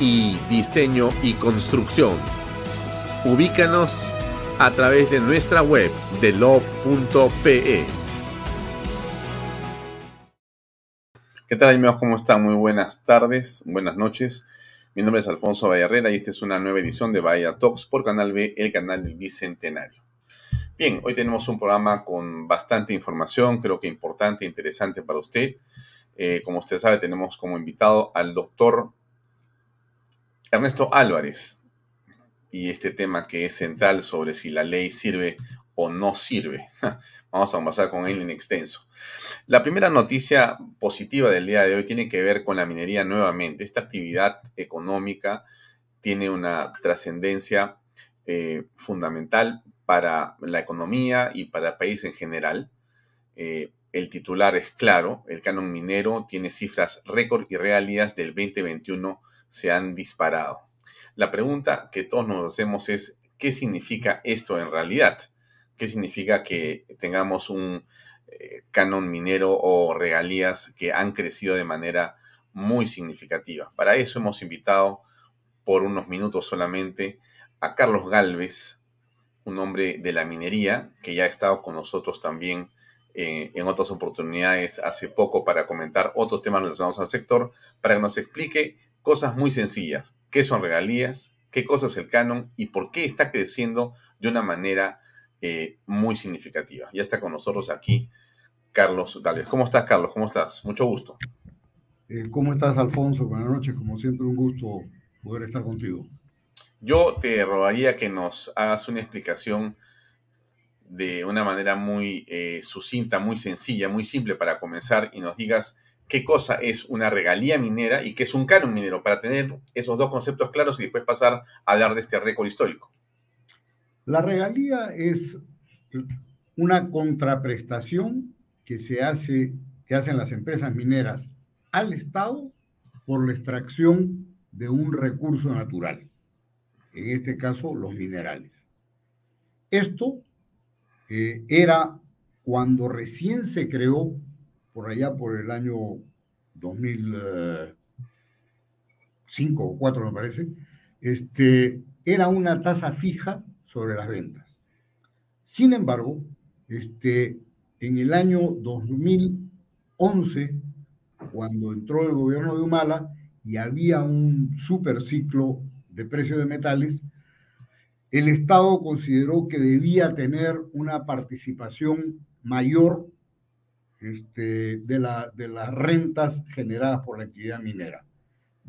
y diseño y construcción. Ubícanos a través de nuestra web de lo.pe. ¿Qué tal amigos? ¿Cómo están? Muy buenas tardes, buenas noches. Mi nombre es Alfonso Vallarrera y esta es una nueva edición de Bahía Talks por Canal B, el canal del Bicentenario. Bien, hoy tenemos un programa con bastante información, creo que importante interesante para usted. Eh, como usted sabe, tenemos como invitado al doctor Ernesto Álvarez y este tema que es central sobre si la ley sirve o no sirve. Vamos a conversar con él en extenso. La primera noticia positiva del día de hoy tiene que ver con la minería nuevamente. Esta actividad económica tiene una trascendencia eh, fundamental para la economía y para el país en general. Eh, el titular es claro, el canon minero tiene cifras récord y realías del 2021 se han disparado. La pregunta que todos nos hacemos es, ¿qué significa esto en realidad? ¿Qué significa que tengamos un eh, canon minero o regalías que han crecido de manera muy significativa? Para eso hemos invitado por unos minutos solamente a Carlos Galvez, un hombre de la minería que ya ha estado con nosotros también eh, en otras oportunidades hace poco para comentar otros temas relacionados al sector, para que nos explique cosas muy sencillas. ¿Qué son regalías? ¿Qué cosa es el canon? ¿Y por qué está creciendo de una manera eh, muy significativa? Ya está con nosotros aquí Carlos Galvez. ¿Cómo estás, Carlos? ¿Cómo estás? Mucho gusto. Eh, ¿Cómo estás, Alfonso? Buenas noches. Como siempre, un gusto poder estar contigo. Yo te rogaría que nos hagas una explicación de una manera muy eh, sucinta, muy sencilla, muy simple para comenzar y nos digas qué cosa es una regalía minera y qué es un canon minero, para tener esos dos conceptos claros y después pasar a hablar de este récord histórico. La regalía es una contraprestación que se hace, que hacen las empresas mineras al Estado por la extracción de un recurso natural, en este caso los minerales. Esto eh, era cuando recién se creó por allá por el año 2005 o 2004 me parece, este, era una tasa fija sobre las ventas. Sin embargo, este, en el año 2011, cuando entró el gobierno de Humala y había un superciclo de precio de metales, el Estado consideró que debía tener una participación mayor este, de, la, de las rentas generadas por la actividad minera.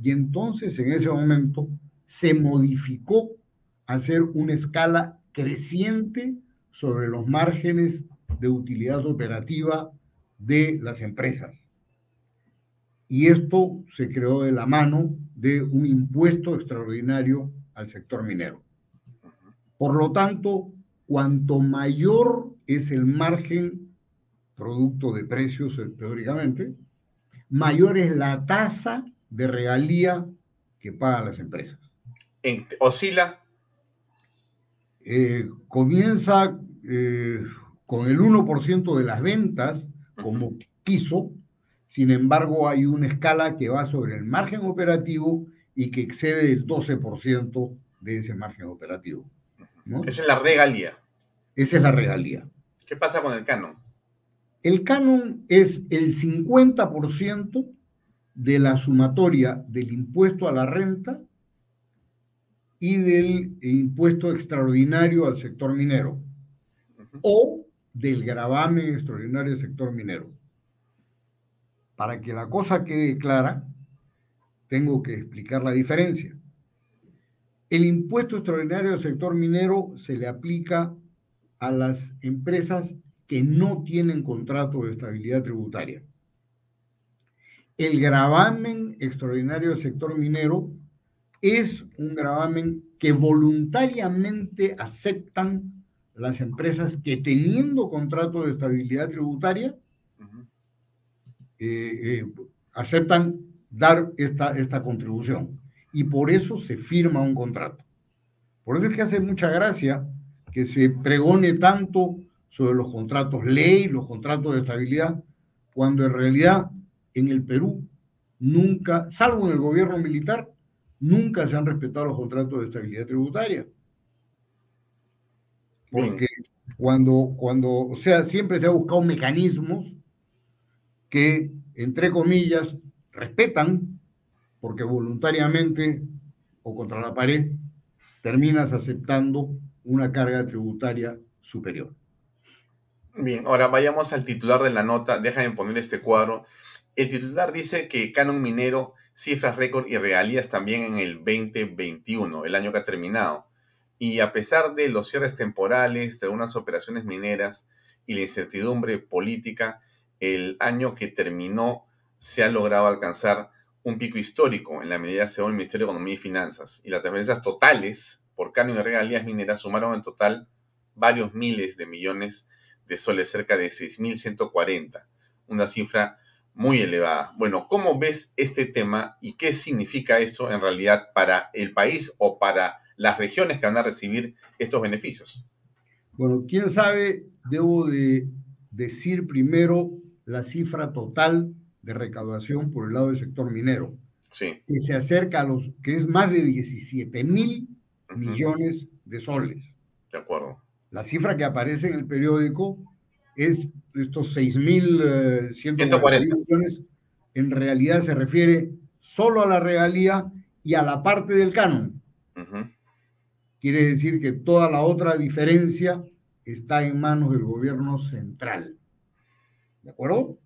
Y entonces en ese momento se modificó a hacer una escala creciente sobre los márgenes de utilidad operativa de las empresas. Y esto se creó de la mano de un impuesto extraordinario al sector minero. Por lo tanto, cuanto mayor es el margen producto de precios teóricamente, mayor es la tasa de regalía que pagan las empresas. ¿Oscila? Eh, comienza eh, con el 1% de las ventas como quiso, sin embargo hay una escala que va sobre el margen operativo y que excede el 12% de ese margen operativo. Esa es la regalía. Esa es la regalía. ¿Qué pasa con el canon? El canon es el 50% de la sumatoria del impuesto a la renta y del impuesto extraordinario al sector minero o del gravamen extraordinario del sector minero. Para que la cosa quede clara, tengo que explicar la diferencia. El impuesto extraordinario del sector minero se le aplica a las empresas que no tienen contrato de estabilidad tributaria. El gravamen extraordinario del sector minero es un gravamen que voluntariamente aceptan las empresas que teniendo contrato de estabilidad tributaria eh, eh, aceptan dar esta, esta contribución. Y por eso se firma un contrato. Por eso es que hace mucha gracia que se pregone tanto sobre los contratos ley, los contratos de estabilidad, cuando en realidad en el Perú nunca, salvo en el gobierno militar, nunca se han respetado los contratos de estabilidad tributaria. Porque cuando, cuando, o sea, siempre se ha buscado mecanismos que, entre comillas, respetan, porque voluntariamente o contra la pared terminas aceptando una carga tributaria superior. Bien, ahora vayamos al titular de la nota. Déjame poner este cuadro. El titular dice que Canon Minero cifras récord y regalías también en el 2021, el año que ha terminado. Y a pesar de los cierres temporales de unas operaciones mineras y la incertidumbre política, el año que terminó se ha logrado alcanzar un pico histórico en la medida según el Ministerio de Economía y Finanzas. Y las transferencias totales por canon y regalías mineras sumaron en total varios miles de millones de soles, cerca de 6.140, una cifra muy elevada. Bueno, ¿cómo ves este tema y qué significa esto en realidad para el país o para las regiones que van a recibir estos beneficios? Bueno, quién sabe, debo de decir primero la cifra total de recaudación por el lado del sector minero. Sí. Que se acerca a los, que es más de 17 mil millones de soles. De acuerdo. La cifra que aparece en el periódico es estos 6.140 eh, millones, en realidad se refiere solo a la regalía y a la parte del canon. Quiere decir que toda la otra diferencia está en manos del gobierno central. ¿De acuerdo?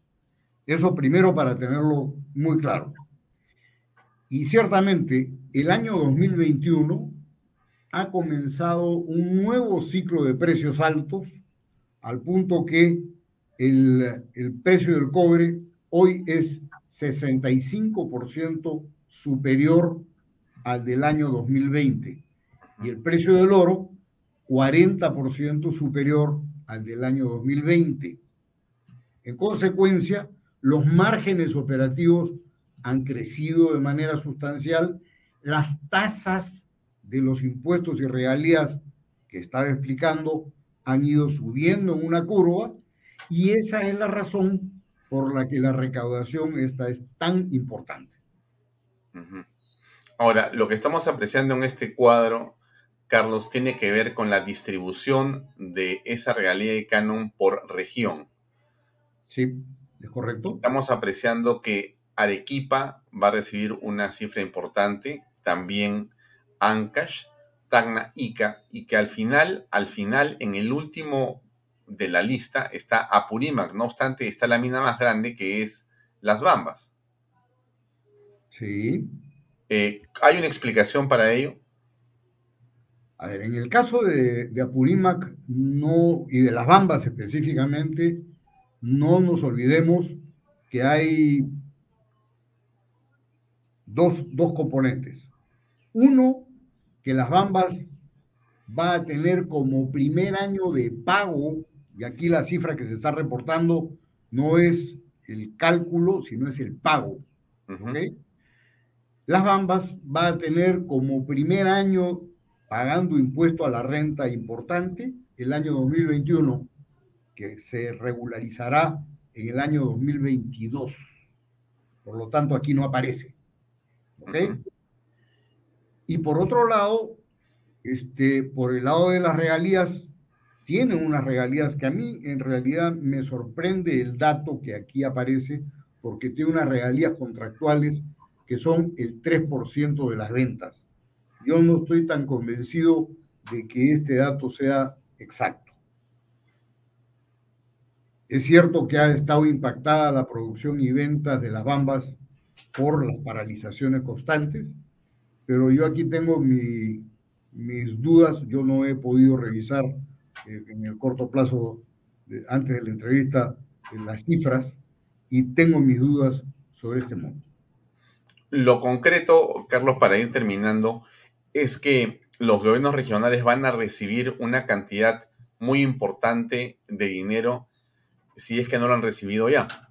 Eso primero para tenerlo muy claro. Y ciertamente el año 2021 ha comenzado un nuevo ciclo de precios altos al punto que el, precio del cobre hoy es 65% superior al del año 2020 y el precio del oro 40% superior al del año 2020. En consecuencia, los márgenes operativos han crecido de manera sustancial, las tasas de los impuestos y regalías que estaba explicando han ido subiendo en una curva y esa es la razón por la que la recaudación esta es tan importante. Ahora, lo que estamos apreciando en este cuadro, Carlos, tiene que ver con la distribución de esa regalía de canon por región. Sí, es correcto. Estamos apreciando que Arequipa va a recibir una cifra importante, también Ancash, Tacna, Ica, y que al final, al final, en el último de la lista está Apurímac. No obstante, está la mina más grande que es Las Bambas. Sí. Eh, ¿Hay una explicación para ello? A ver, en el caso de, Apurímac no, y de Las Bambas específicamente, no nos olvidemos que hay dos, dos componentes. Uno que las Bambas va a tener como primer año de pago, y aquí la cifra que se está reportando no es el cálculo, sino es el pago. Las Bambas va a tener como primer año pagando impuesto a la renta importante el año 2021, que se regularizará en el año 2022. Por lo tanto, aquí no aparece. ¿Ok? Y por otro lado, este, por el lado de las regalías, tienen unas regalías que a mí en realidad me sorprende el dato que aquí aparece, porque tiene unas regalías contractuales que son el 3% de las ventas. Yo no estoy tan convencido de que este dato sea exacto. Es cierto que ha estado impactada la producción y ventas de las bambas por las paralizaciones constantes, pero yo aquí tengo mis dudas, yo no he podido revisar eh, en el corto plazo, antes de la entrevista, las cifras y tengo mis dudas sobre este monto. Lo concreto, Carlos, para ir terminando, es que los gobiernos regionales van a recibir una cantidad muy importante de dinero si es que no lo han recibido ya.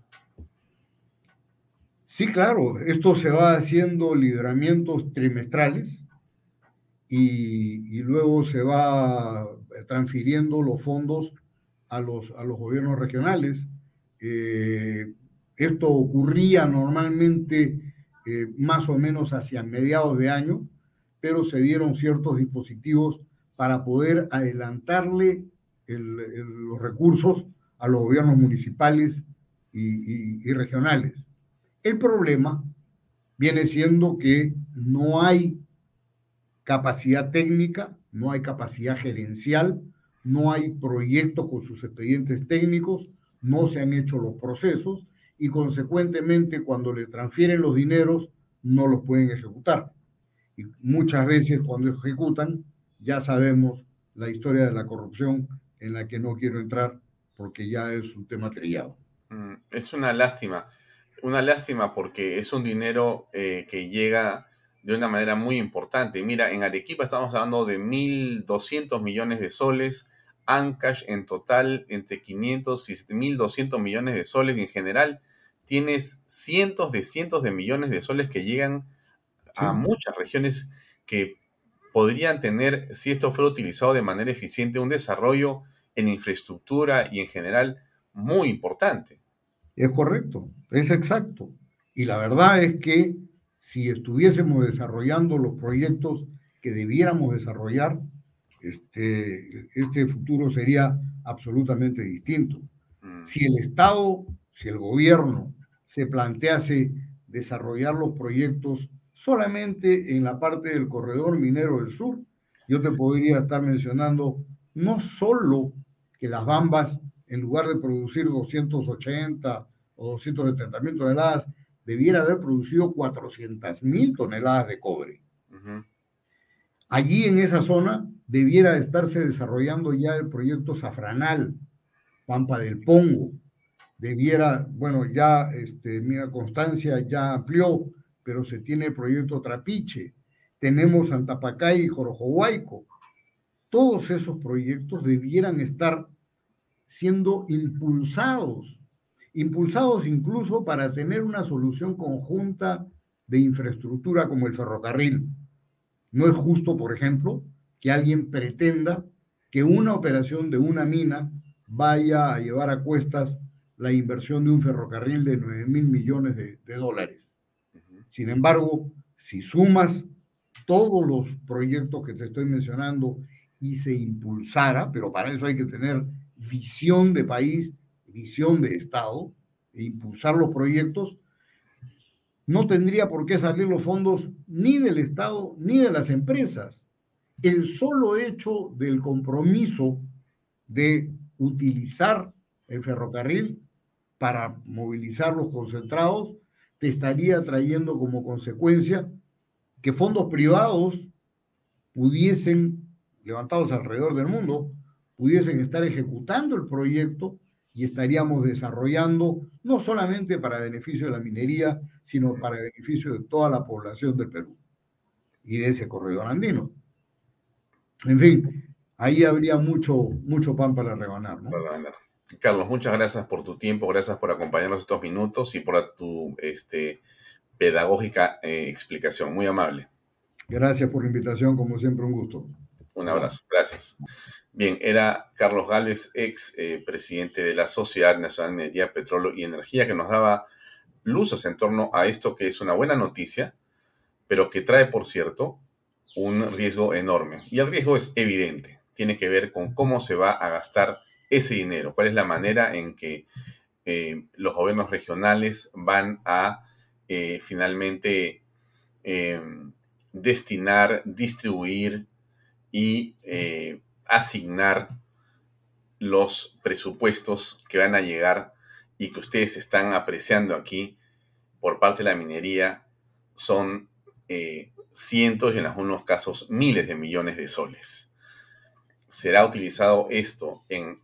Sí, claro, esto se va haciendo lideramientos trimestrales y, luego se va transfiriendo los fondos a los, a los gobiernos regionales. Eh, esto ocurría normalmente eh, más o menos hacia mediados de año, pero se dieron ciertos dispositivos para poder adelantarle los recursos a los gobiernos municipales y, regionales. El problema viene siendo que no hay capacidad técnica, no hay capacidad gerencial, no hay proyectos con sus expedientes técnicos, no se han hecho los procesos y consecuentemente cuando le transfieren los dineros no los pueden ejecutar. Y muchas veces cuando ejecutan ya sabemos la historia de la corrupción en la que no quiero entrar porque ya es un tema trillado. Mm, es una lástima, una lástima porque es un dinero eh, que llega de una manera muy importante. Mira, en Arequipa estamos hablando de 1.200 millones de soles, Ancash en total entre 500 y 1.200 millones de soles y en general tienes cientos de cientos de millones de soles que llegan a muchas regiones que podrían tener, si esto fuera utilizado de manera eficiente, un desarrollo en infraestructura y en general muy importante. Es correcto, es exacto. Y la verdad es que si estuviésemos desarrollando los proyectos que debiéramos desarrollar, este, este futuro sería absolutamente distinto. Mm. Si el Estado, si el gobierno se plantease desarrollar los proyectos solamente en la parte del corredor minero del sur, yo te podría estar mencionando no solo que las bambas, en lugar de producir 280 o 270 mil toneladas, debiera haber producido 400 mil toneladas de cobre. Allí en esa zona debiera estarse desarrollando ya el proyecto Safranal, Pampa del Pongo. Debiera, bueno, ya, este, mira, Constancia ya amplió, pero se tiene el proyecto Trapiche. Tenemos Antapacay y Jorojohuayco todos esos proyectos debieran estar siendo impulsados, impulsados incluso para tener una solución conjunta de infraestructura como el ferrocarril. No es justo, por ejemplo, que alguien pretenda que una operación de una mina vaya a llevar a cuestas la inversión de un ferrocarril de 9 mil millones de, de dólares. Sin embargo, si sumas todos los proyectos que te estoy mencionando y se impulsara, pero para eso hay que tener visión de país, visión de Estado, e impulsar los proyectos, no tendría por qué salir los fondos ni del Estado ni de las empresas. El solo hecho del compromiso de utilizar el ferrocarril para movilizar los concentrados te estaría trayendo como consecuencia que fondos privados pudiesen levantados alrededor del mundo pudiesen estar ejecutando el proyecto y estaríamos desarrollando no solamente para beneficio de la minería, sino para beneficio de toda la población del Perú y de ese corredor andino. En fin, ahí habría mucho, mucho pan para rebanar. ¿no? Carlos, muchas gracias por tu tiempo, gracias por acompañarnos estos minutos y por tu este, pedagógica eh, explicación. Muy amable. Gracias por la invitación, como siempre, un gusto. Un abrazo, gracias. Bien, era Carlos Gálvez, ex eh, presidente de la Sociedad Nacional de Minería, Petróleo y Energía, que nos daba luces en torno a esto que es una buena noticia, pero que trae, por cierto, un riesgo enorme. Y el riesgo es evidente, tiene que ver con cómo se va a gastar ese dinero, cuál es la manera en que eh, los gobiernos regionales van a eh, finalmente destinar, distribuir y asignar los presupuestos que van a llegar y que ustedes están apreciando aquí por parte de la minería son eh, cientos y en algunos casos miles de millones de soles. Será utilizado esto en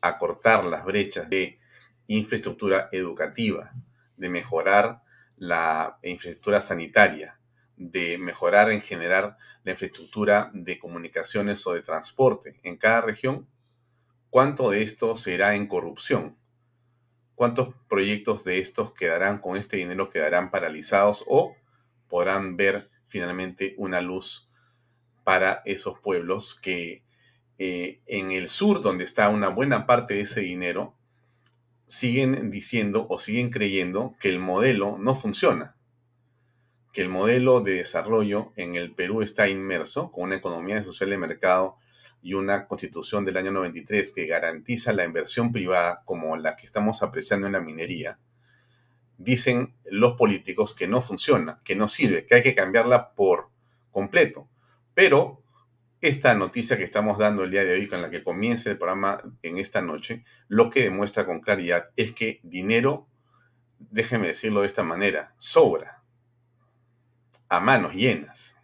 acortar las brechas de infraestructura educativa, de mejorar la infraestructura sanitaria, de mejorar en general la infraestructura de comunicaciones o de transporte en cada región, ¿cuánto de esto será en corrupción? ¿Cuántos proyectos de estos quedarán con este dinero, quedarán paralizados o podrán ver finalmente una luz para esos pueblos que eh, en el sur, donde está una buena parte de ese dinero, siguen diciendo o siguen creyendo que el modelo no funciona, que el modelo de desarrollo en el Perú está inmerso con una economía social de mercado y una constitución del año 93 que garantiza la inversión privada como la que estamos apreciando en la minería, dicen los políticos que no funciona, que no sirve, que hay que cambiarla por completo. Pero esta noticia que estamos dando el día de hoy, con la que comienza el programa en esta noche, lo que demuestra con claridad es que dinero, déjeme decirlo de esta manera, sobra a manos llenas.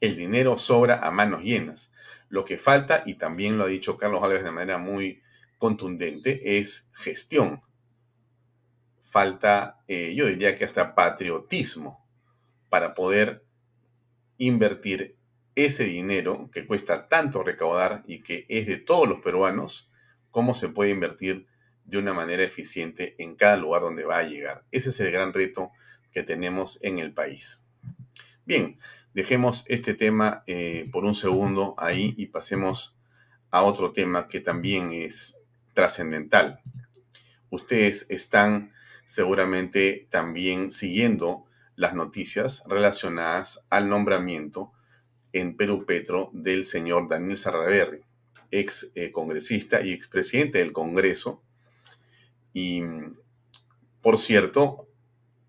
El dinero sobra a manos llenas. Lo que falta, y también lo ha dicho Carlos Álvarez de manera muy contundente, es gestión. Falta, eh, yo diría que hasta patriotismo para poder invertir ese dinero que cuesta tanto recaudar y que es de todos los peruanos, cómo se puede invertir de una manera eficiente en cada lugar donde va a llegar. Ese es el gran reto que tenemos en el país. Bien, dejemos este tema eh, por un segundo ahí y pasemos a otro tema que también es trascendental. Ustedes están seguramente también siguiendo las noticias relacionadas al nombramiento en Perú Petro del señor Daniel Sarraberry, ex eh, congresista y expresidente del Congreso. Y, por cierto,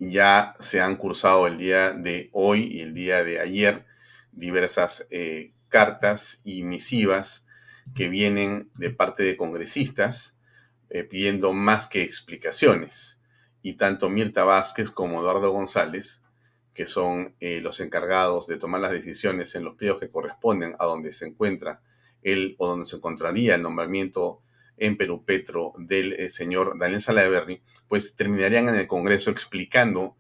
ya se han cursado el día de hoy y el día de ayer diversas eh, cartas y misivas que vienen de parte de congresistas eh, pidiendo más que explicaciones. Y tanto Mirta Vázquez como Eduardo González, que son eh, los encargados de tomar las decisiones en los pliegos que corresponden a donde se encuentra él o donde se encontraría el nombramiento en Perú Petro del eh, señor Daniel Salaverry, pues terminarían en el Congreso explicando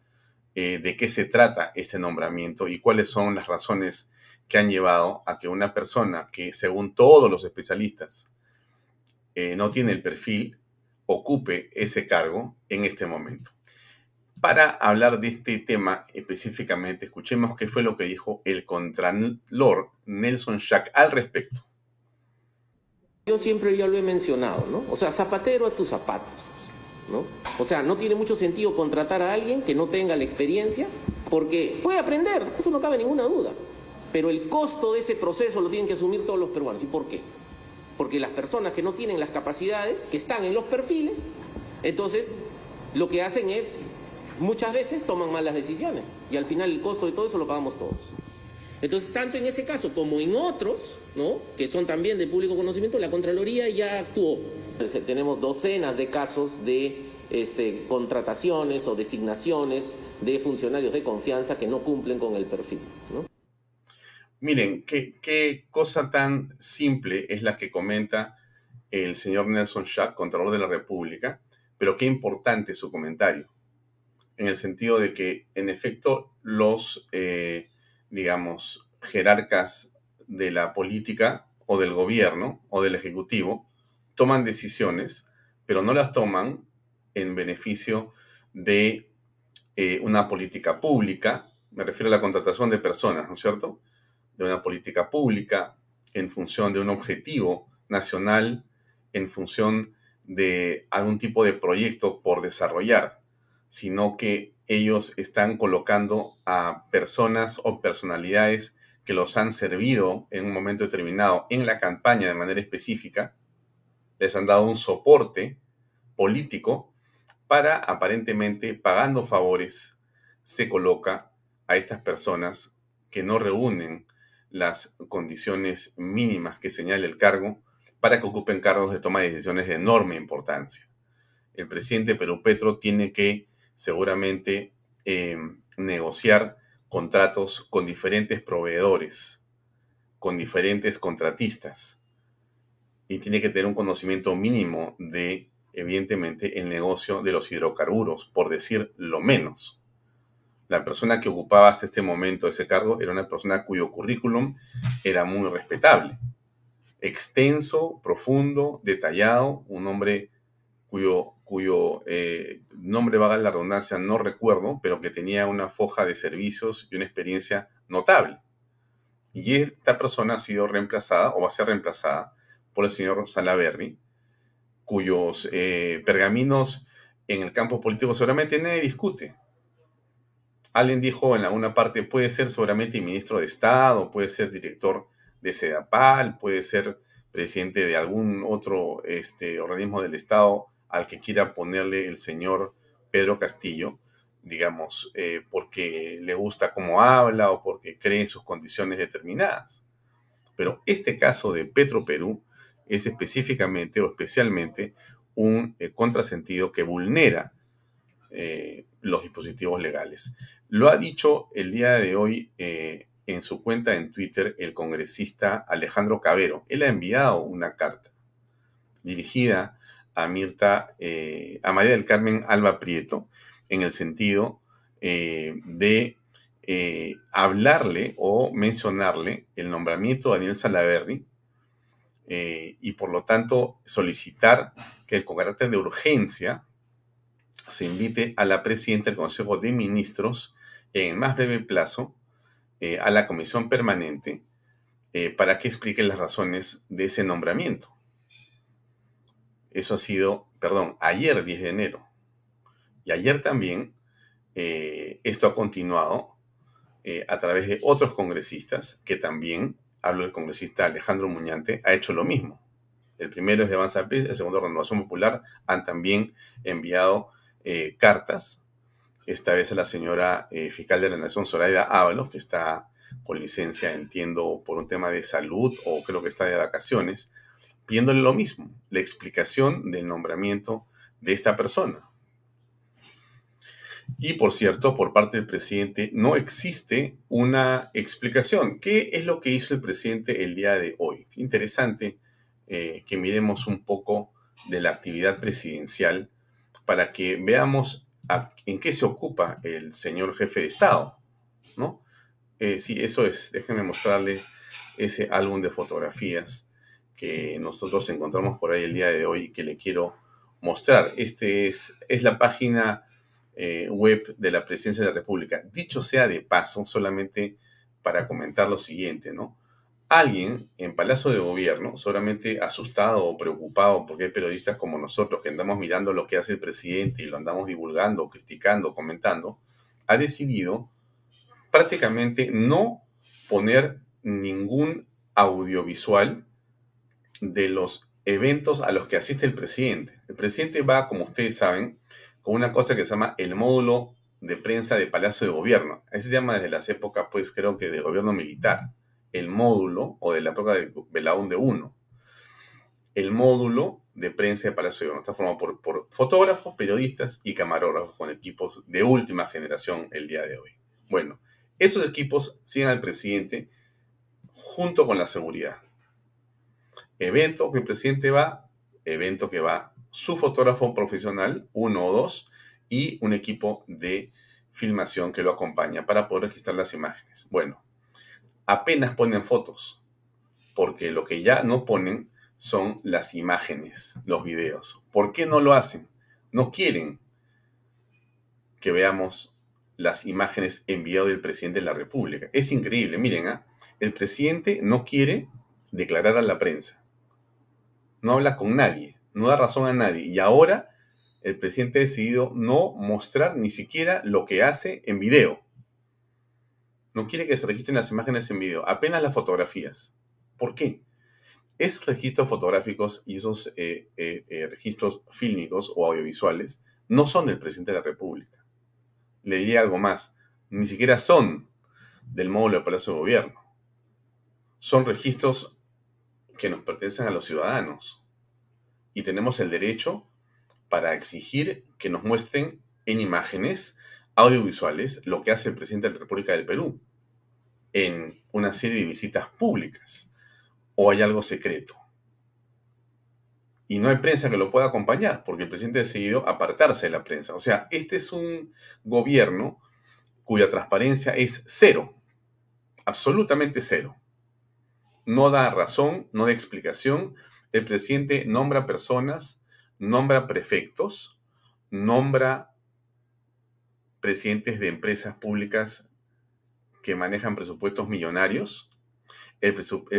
eh, de qué se trata este nombramiento y cuáles son las razones que han llevado a que una persona que, según todos los especialistas, eh, no tiene el perfil, ocupe ese cargo en este momento. Para hablar de este tema específicamente, escuchemos qué fue lo que dijo el Contralor Nelson Schack al respecto. Yo siempre ya lo he mencionado, ¿no? O sea, zapatero a tus zapatos, ¿no? O sea, no tiene mucho sentido contratar a alguien que no tenga la experiencia, porque puede aprender, eso no cabe ninguna duda. Pero el costo de ese proceso lo tienen que asumir todos los peruanos. ¿Y por qué? Porque las personas que no tienen las capacidades, que están en los perfiles, entonces lo que hacen es, muchas veces toman malas decisiones. Y al final el costo de todo eso lo pagamos todos. Entonces, tanto en ese caso como en otros, ¿no? que son también de público conocimiento, la Contraloría ya actuó. tenemos docenas de casos de este, contrataciones o designaciones de funcionarios de confianza que no cumplen con el perfil. Miren, qué, qué cosa tan simple es la que comenta el señor Nelson Schack, Contralor de la República, pero qué importante su comentario, en el sentido de que, en efecto, los... Eh, digamos, jerarcas de la política o del gobierno o del ejecutivo toman decisiones, pero no las toman en beneficio de eh, una política pública, me refiero a la contratación de personas, ¿no es cierto? De una política pública en función de un objetivo nacional, en función de algún tipo de proyecto por desarrollar, sino que ellos están colocando a personas o personalidades que los han servido en un momento determinado en la campaña de manera específica, les han dado un soporte político para aparentemente pagando favores se coloca a estas personas que no reúnen las condiciones mínimas que señala el cargo para que ocupen cargos de toma de decisiones de enorme importancia. El presidente Perú Petro tiene que seguramente eh, negociar contratos con diferentes proveedores, con diferentes contratistas, y tiene que tener un conocimiento mínimo de, evidentemente, el negocio de los hidrocarburos, por decir lo menos. La persona que ocupaba hasta este momento ese cargo era una persona cuyo currículum era muy respetable, extenso, profundo, detallado, un hombre cuyo, cuyo eh, nombre, vaga la redundancia, no recuerdo, pero que tenía una foja de servicios y una experiencia notable. Y esta persona ha sido reemplazada o va a ser reemplazada por el señor Salaberry, cuyos eh, pergaminos en el campo político seguramente nadie discute. Alguien dijo en alguna parte, puede ser seguramente ministro de Estado, puede ser director de SEDAPAL, puede ser presidente de algún otro este, organismo del Estado al que quiera ponerle el señor Pedro Castillo, digamos, eh, porque le gusta cómo habla o porque cree en sus condiciones determinadas. Pero este caso de Petro Perú es específicamente o especialmente un eh, contrasentido que vulnera eh, los dispositivos legales. Lo ha dicho el día de hoy en su cuenta en Twitter el congresista Alejandro Cabero. Él ha enviado una carta dirigida a Mirta, eh, a María del Carmen Alba Prieto, en el sentido eh, de eh, hablarle o mencionarle el nombramiento de Daniel Salaverry y por lo tanto solicitar que con carácter de urgencia se invite a la presidenta del Consejo de Ministros en el más breve plazo a la comisión permanente para que explique las razones de ese nombramiento. Eso ha sido, perdón, ayer 10 de enero. Y ayer también eh, esto ha continuado eh, a través de otros congresistas que también, hablo del congresista Alejandro Muñante, ha hecho lo mismo. El primero es de Avanza PES, el segundo Renovación Popular, han también enviado eh, cartas, esta vez a la señora fiscal de la Nación, Zoraida Ábalos, que está con licencia, entiendo, por un tema de salud o creo que está de vacaciones, pidiéndole lo mismo, la explicación del nombramiento de esta persona. Y por cierto, por parte del presidente no existe una explicación. ¿Qué es lo que hizo el presidente el día de hoy? Interesante eh, que miremos un poco de la actividad presidencial para que veamos en qué se ocupa el señor jefe de Estado, ¿no? Eh, sí, eso es. Déjenme mostrarle ese álbum de fotografías que nosotros encontramos por ahí el día de hoy que le quiero mostrar. Este es, es la página eh, web de la Presidencia de la República. Dicho sea de paso, solamente para comentar lo siguiente, ¿no? Alguien en Palacio de Gobierno, solamente asustado o preocupado porque hay periodistas como nosotros que andamos mirando lo que hace el presidente y lo andamos divulgando, criticando, comentando, ha decidido prácticamente no poner ningún audiovisual de los eventos a los que asiste el presidente. El presidente va, como ustedes saben, con una cosa que se llama el módulo de prensa de Palacio de Gobierno. Ese se llama desde las épocas, pues creo que de gobierno militar. El módulo, o de la época de Belaúnde 1. El módulo de prensa de Palacio de Gobierno está formado por, por fotógrafos, periodistas y camarógrafos con equipos de última generación el día de hoy. Bueno, esos equipos siguen al presidente junto con la seguridad. Evento que el presidente va, evento que va su fotógrafo profesional, uno o dos, y un equipo de filmación que lo acompaña para poder registrar las imágenes. Bueno, apenas ponen fotos, porque lo que ya no ponen son las imágenes, los videos. ¿Por qué no lo hacen? No quieren que veamos las imágenes enviadas del presidente de la República. Es increíble, miren, ¿ah? el presidente no quiere declarar a la prensa, no habla con nadie, no da razón a nadie, y ahora el presidente ha decidido no mostrar ni siquiera lo que hace en video. No quiere que se registren las imágenes en video, apenas las fotografías. ¿Por qué? Esos registros fotográficos y esos eh, eh, eh, registros fílmicos o audiovisuales no son del presidente de la República. Le diría algo más, ni siquiera son del módulo de Palacio de Gobierno. Son registros que nos pertenecen a los ciudadanos y tenemos el derecho para exigir que nos muestren en imágenes audiovisuales lo que hace el presidente de la República del Perú en una serie de visitas públicas o hay algo secreto. Y no hay prensa que lo pueda acompañar porque el presidente ha decidido apartarse de la prensa. O sea, este es un gobierno cuya transparencia es cero, absolutamente cero. No da razón, no da explicación. El presidente nombra personas, nombra prefectos, nombra presidentes de empresas públicas que manejan presupuestos millonarios. El,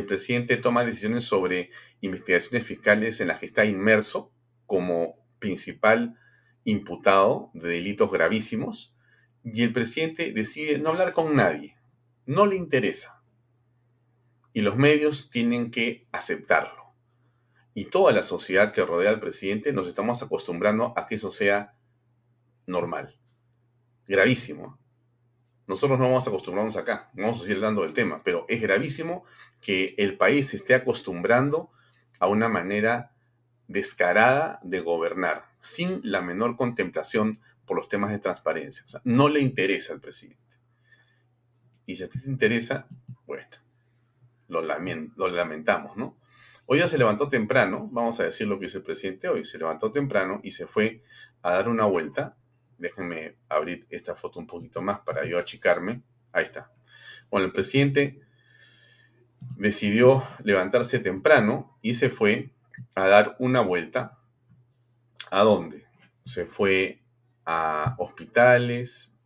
presidente toma decisiones sobre investigaciones fiscales en las que está inmerso como principal imputado de delitos gravísimos. Y el presidente decide no hablar con nadie. No le interesa. Y los medios tienen que aceptarlo. Y toda la sociedad que rodea al presidente nos estamos acostumbrando a que eso sea normal gravísimo. Nosotros no vamos a acostumbrarnos acá, vamos a seguir hablando del tema, pero es gravísimo que el país se esté acostumbrando a una manera descarada de gobernar, sin la menor contemplación por los temas de transparencia. O sea, no le interesa al presidente. Y si a ti te interesa, bueno, lo, lamentamos, ¿no? Hoy ya se levantó temprano, vamos a decir lo que hizo el presidente hoy, se levantó temprano y se fue a dar una vuelta Déjenme abrir esta foto un poquito más para yo achicarme. Ahí está. Bueno, el presidente decidió levantarse temprano y se fue a dar una vuelta. ¿A dónde? Se fue a hospitales,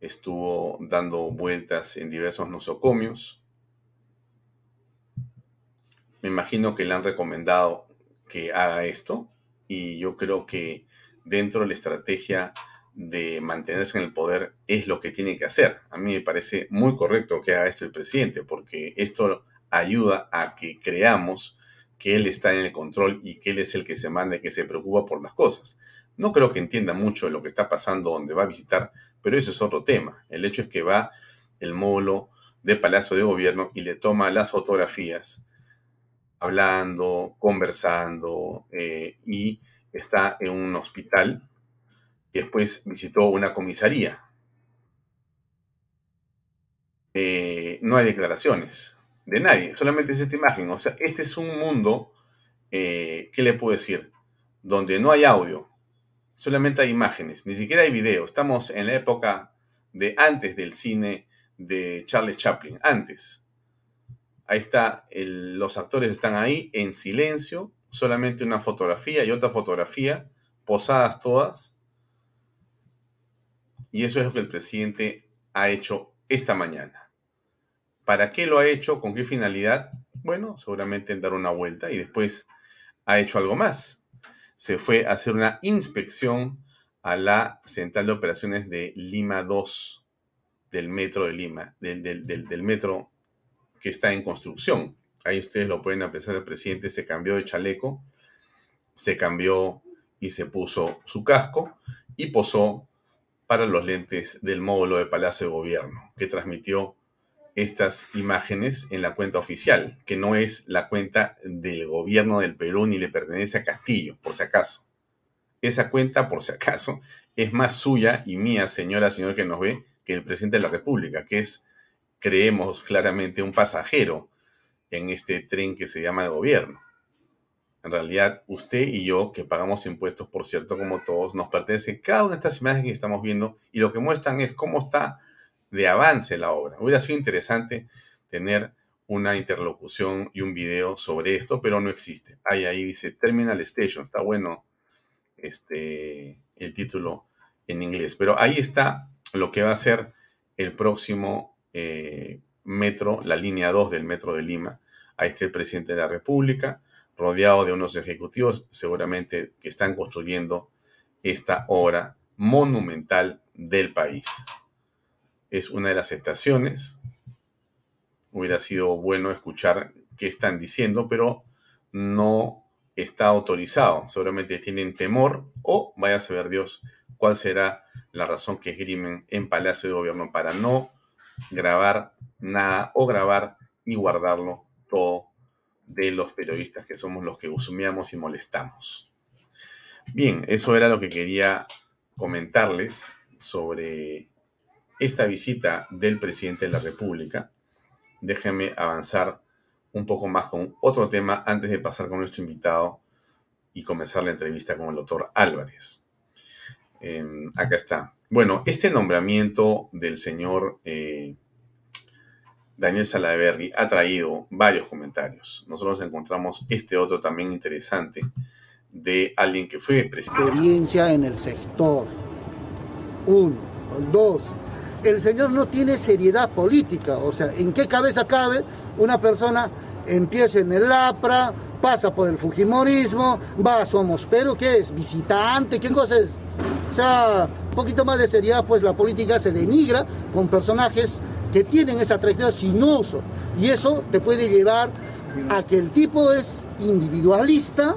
estuvo dando vueltas en diversos nosocomios. Me imagino que le han recomendado que haga esto y yo creo que dentro de la estrategia de mantenerse en el poder es lo que tiene que hacer. A mí me parece muy correcto que haga esto el presidente, porque esto ayuda a que creamos que él está en el control y que él es el que se manda y que se preocupa por las cosas. No creo que entienda mucho lo que está pasando donde va a visitar, pero eso es otro tema. El hecho es que va el módulo de Palacio de Gobierno y le toma las fotografías, hablando, conversando eh, y está en un hospital y después visitó una comisaría. Eh, no hay declaraciones de nadie, solamente es esta imagen. O sea, este es un mundo, eh, ¿qué le puedo decir? Donde no hay audio, solamente hay imágenes, ni siquiera hay video. Estamos en la época de antes del cine de Charles Chaplin, antes. Ahí está, los actores están ahí en silencio, solamente una fotografía y otra fotografía, posadas todas. Y eso es lo que el presidente ha hecho esta mañana. ¿Para qué lo ha hecho? ¿Con qué finalidad? Bueno, seguramente en dar una vuelta y después ha hecho algo más. Se fue a hacer una inspección a la central de operaciones de Lima 2 del metro de Lima, del, del metro que está en construcción. Ahí ustedes lo pueden apreciar, el presidente se cambió de chaleco, se cambió y se puso su casco y posó para los lentes del módulo de Palacio de Gobierno, que transmitió estas imágenes en la cuenta oficial, que no es la cuenta del gobierno del Perú ni le pertenece a Castillo, por si acaso. Esa cuenta, por si acaso, es más suya y mía, señora, señor que nos ve, que el presidente de la República, que es, creemos claramente, un pasajero en este tren que se llama el gobierno. En realidad, usted y yo, que pagamos impuestos, por cierto, como todos, nos pertenece cada una de estas imágenes que estamos viendo y lo que muestran es cómo está de avance la obra. Hubiera sido interesante tener una interlocución y un video sobre esto, pero no existe. Ahí, ahí dice Terminal Station. Está bueno este, el título en inglés. Pero ahí está lo que va a ser el próximo eh, metro, la línea 2 del metro de Lima. Ahí está el presidente de la República, rodeado de unos ejecutivos seguramente que están construyendo esta obra monumental del país. Es una de las estaciones. Hubiera sido bueno escuchar qué están diciendo, pero no está autorizado. Seguramente tienen temor o vaya a saber Dios cuál será la razón que esgrimen en Palacio de Gobierno para no grabar nada o grabar y guardarlo todo de los periodistas que somos los que usumiamos y molestamos. Bien, eso era lo que quería comentarles sobre esta visita del presidente de la República. Déjenme avanzar un poco más con otro tema antes de pasar con nuestro invitado y comenzar la entrevista con el doctor Álvarez. Em, acá está. Bueno, este nombramiento del señor eh, Daniel Salaverry ha traído varios comentarios. Nosotros encontramos este otro también interesante de alguien que fue presidente. Experiencia en el sector. Uno. Dos. El señor no tiene seriedad política. O sea, ¿en qué cabeza cabe una persona empieza en el APRA, pasa por el Fujimorismo, va a Somos Pero, ¿qué es? ¿Visitante? ¿Qué cosa es? O sea, un poquito más de seriedad, pues la política se denigra con personajes que tienen esa trayectoria sin uso. Y eso te puede llevar a que el tipo es individualista,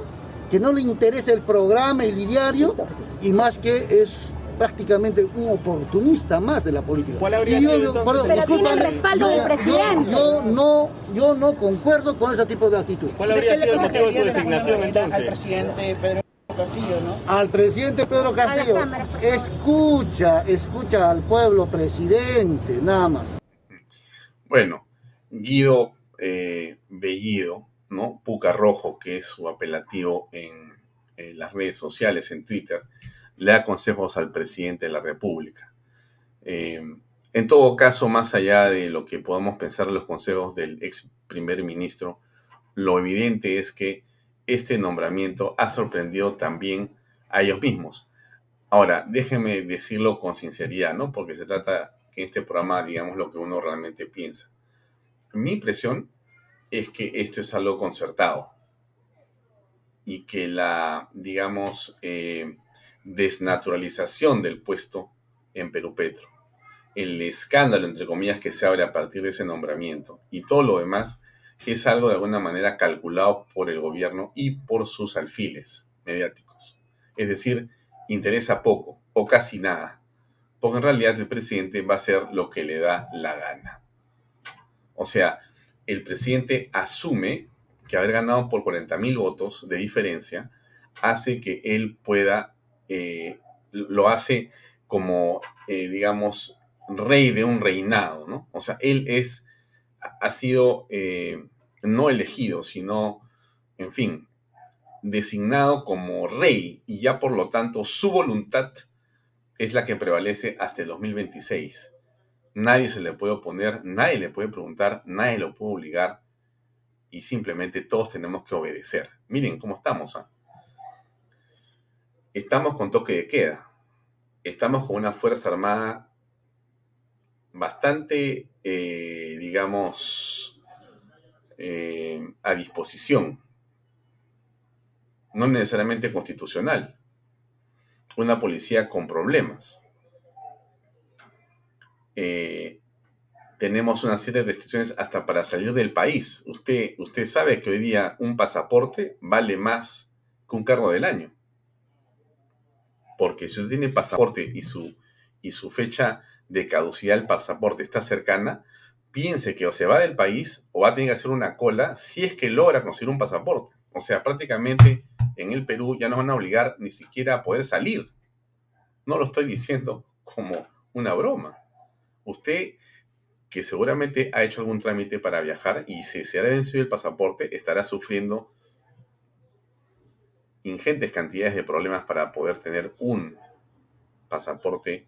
que no le interesa el programa, el diario, y más que es prácticamente un oportunista más de la política. ¿Cuál habría yo, sido perdón, Pero tiene el respaldo del presidente. Yo, no, yo no concuerdo con ese tipo de actitud. ¿Cuál habría sido el motivo de su designación entonces? Al presidente Pedro Castillo, ¿no? Al presidente Pedro Castillo. Escucha, escucha al pueblo presidente, nada más. Bueno, Guido eh, Bellido, ¿no? Puca Rojo, que es su apelativo en, en las redes sociales, en Twitter, le da consejos al presidente de la República. Eh, en todo caso, más allá de lo que podamos pensar los consejos del ex primer ministro, lo evidente es que este nombramiento ha sorprendido también a ellos mismos. Ahora, déjenme decirlo con sinceridad, ¿no? Porque se trata que en este programa digamos lo que uno realmente piensa. Mi impresión es que esto es algo concertado y que la, digamos, eh, desnaturalización del puesto en Perú Petro, el escándalo, entre comillas, que se abre a partir de ese nombramiento y todo lo demás es algo de alguna manera calculado por el gobierno y por sus alfiles mediáticos. Es decir, interesa poco o casi nada, porque en realidad el presidente va a hacer lo que le da la gana. O sea, el presidente asume que haber ganado por 40 mil votos de diferencia hace que él pueda eh, lo hace como, eh, digamos, rey de un reinado, ¿no? O sea, él es, ha sido eh, no elegido, sino, en fin, designado como rey y ya por lo tanto su voluntad es la que prevalece hasta el 2026. Nadie se le puede oponer, nadie le puede preguntar, nadie lo puede obligar y simplemente todos tenemos que obedecer. Miren cómo estamos. ¿ah? Estamos con toque de queda. Estamos con una Fuerza Armada bastante, eh, digamos, eh, a disposición. No necesariamente constitucional. Una policía con problemas. Eh, tenemos una serie de restricciones hasta para salir del país. Usted, usted sabe que hoy día un pasaporte vale más que un cargo del año. Porque si usted tiene pasaporte y su, y su fecha de caducidad del pasaporte está cercana, piense que o se va del país o va a tener que hacer una cola si es que logra conseguir un pasaporte. O sea, prácticamente en el Perú ya no van a obligar ni siquiera a poder salir. No lo estoy diciendo como una broma. Usted, que seguramente ha hecho algún trámite para viajar y si se ha vencido el pasaporte, estará sufriendo ingentes cantidades de problemas para poder tener un pasaporte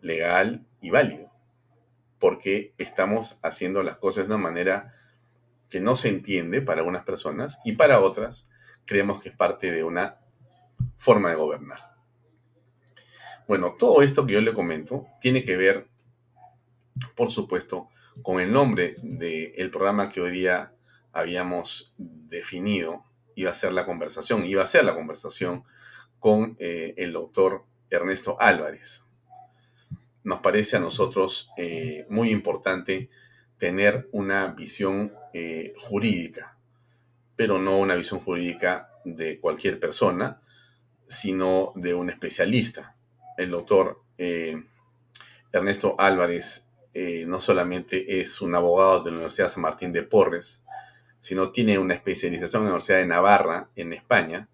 legal y válido, porque estamos haciendo las cosas de una manera que no se entiende para algunas personas y para otras creemos que es parte de una forma de gobernar. Bueno, todo esto que yo le comento tiene que ver, por supuesto, con el nombre del programa que hoy día habíamos definido. Iba a ser la conversación, iba a ser la conversación con eh, el doctor Ernesto Álvarez. Nos parece a nosotros eh, muy importante tener una visión eh, jurídica, pero no una visión jurídica de cualquier persona, sino de un especialista. El doctor Ernesto Álvarez no solamente es un abogado de la Universidad San Martín de Porres, sino tiene una especialización en la Universidad de Navarra, en España,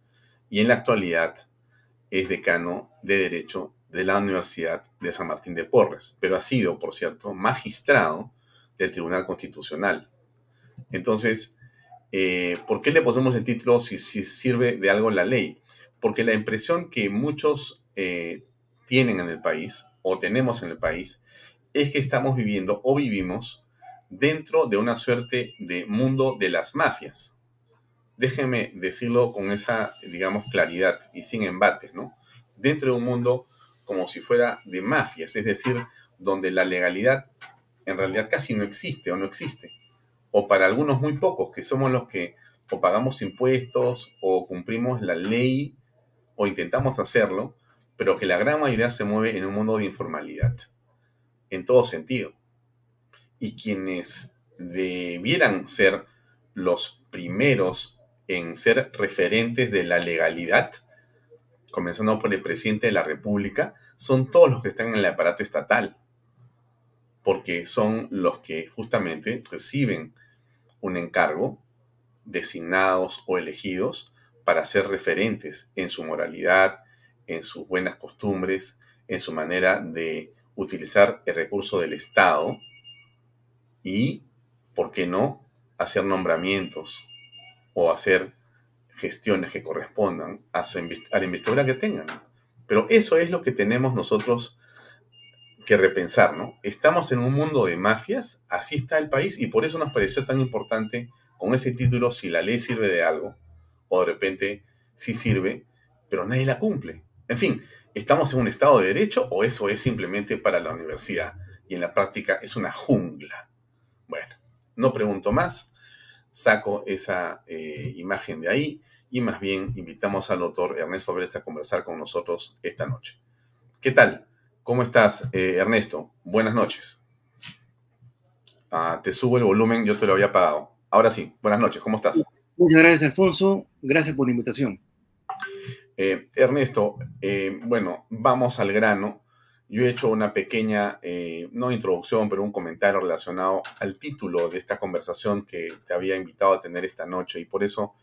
y en la actualidad es decano de Derecho de la Universidad de San Martín de Porres, pero ha sido, por cierto, magistrado del Tribunal Constitucional. Entonces, eh, ¿por qué le ponemos el título si, sirve de algo la ley? Porque la impresión que muchos eh, tienen en el país, o tenemos en el país, es que estamos viviendo o vivimos dentro de una suerte de mundo de las mafias. Déjenme decirlo con esa, digamos, claridad y sin embates, ¿no? Dentro de un mundo como si fuera de mafias, es decir, donde la legalidad en realidad casi no existe o no existe. O para algunos muy pocos, que somos los que o pagamos impuestos o cumplimos la ley o intentamos hacerlo, pero que la gran mayoría se mueve en un mundo de informalidad, en todo sentido y quienes debieran ser los primeros en ser referentes de la legalidad, comenzando por el presidente de la República, son todos los que están en el aparato estatal, porque son los que justamente reciben un encargo, designados o elegidos, para ser referentes en su moralidad, en sus buenas costumbres, en su manera de utilizar el recurso del Estado y, ¿por qué no?, hacer nombramientos o hacer gestiones que correspondan a, la investidura que tengan. Pero eso es lo que tenemos nosotros que repensar, ¿no? Estamos en un mundo de mafias, así está el país y por eso nos pareció tan importante con ese título si la ley sirve de algo o de repente sí sirve, pero nadie la cumple. En fin, ¿estamos en un estado de derecho o eso es simplemente para la universidad y en la práctica es una jungla? Bueno, no pregunto más, saco esa eh, imagen de ahí y más bien invitamos al doctor Ernesto Álvarez a conversar con nosotros esta noche. ¿Qué tal? ¿Cómo estás, eh, Ernesto? Buenas noches. Ah, te subo el volumen, yo te lo había pagado. Ahora sí, buenas noches, ¿cómo estás? Muchas gracias, Alfonso. Gracias por la invitación. Eh, Ernesto, bueno, vamos al grano. Yo he hecho una pequeña, eh, no introducción, pero un comentario relacionado al título de esta conversación que te había invitado a tener esta noche y por eso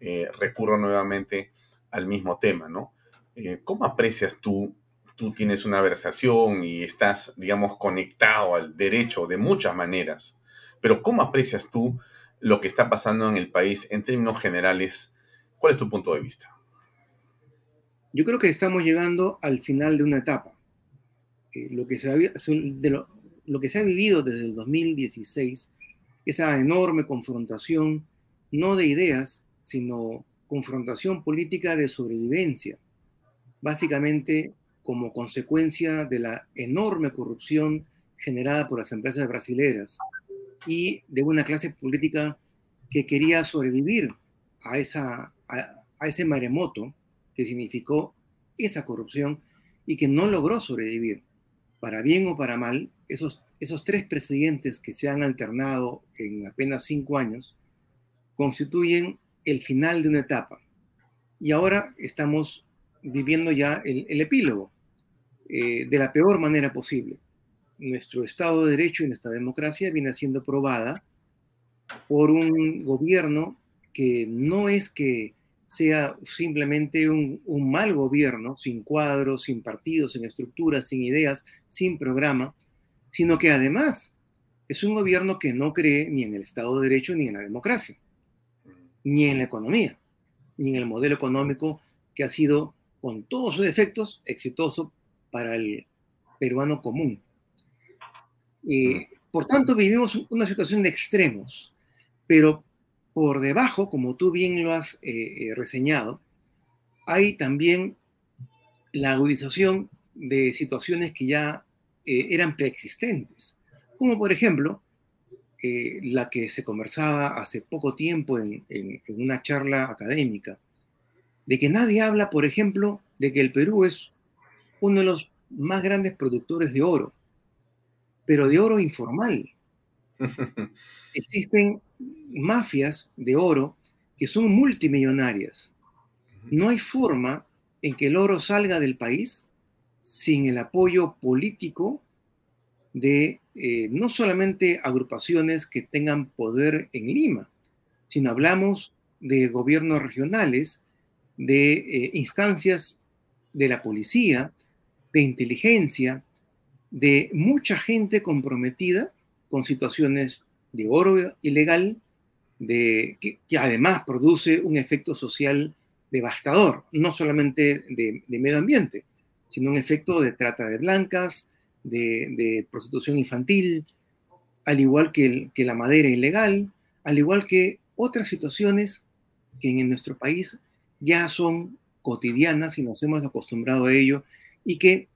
eh, recurro nuevamente al mismo tema, ¿no? Eh, ¿Cómo aprecias tú? Tú tienes una versación y estás, digamos, conectado al derecho de muchas maneras, pero ¿cómo aprecias tú lo que está pasando en el país en términos generales? ¿Cuál es tu punto de vista? Yo creo que estamos llegando al final de una etapa lo, que se había, de lo, lo que se ha vivido desde el 2016, esa enorme confrontación, no de ideas, sino confrontación política de sobrevivencia, básicamente como consecuencia de la enorme corrupción generada por las empresas brasileras y de una clase política que quería sobrevivir a, esa, a, a ese maremoto que significó esa corrupción y que no logró sobrevivir para bien o para mal, esos, esos tres presidentes que se han alternado en apenas cinco años constituyen el final de una etapa. Y ahora estamos viviendo ya el, epílogo eh, de la peor manera posible. Nuestro Estado de Derecho y nuestra democracia viene siendo probada por un gobierno que no es que sea simplemente un, mal gobierno, sin cuadros, sin partidos, sin estructuras, sin ideas, sin programa, sino que además es un gobierno que no cree ni en el Estado de Derecho ni en la democracia, ni en la economía, ni en el modelo económico que ha sido, con todos sus defectos, exitoso para el peruano común. Eh, por tanto, vivimos una situación de extremos, pero por debajo, como tú bien lo has eh, eh, reseñado, hay también la agudización de situaciones que ya eh, eran preexistentes, como por ejemplo eh, la que se conversaba hace poco tiempo en, en, en una charla académica, de que nadie habla, por ejemplo, de que el Perú es uno de los más grandes productores de oro, pero de oro informal. Existen mafias de oro que son multimillonarias. No hay forma en que el oro salga del país sin el apoyo político de eh, no solamente agrupaciones que tengan poder en Lima, sino hablamos de gobiernos regionales, de eh, instancias de la policía, de inteligencia, de mucha gente comprometida con situaciones de oro ilegal, de, que, además produce un efecto social devastador, no solamente de, medio ambiente, sino un efecto de trata de blancas, de, prostitución infantil, al igual que, que, la madera ilegal, al igual que otras situaciones que en nuestro país ya son cotidianas y nos hemos acostumbrado a ello y que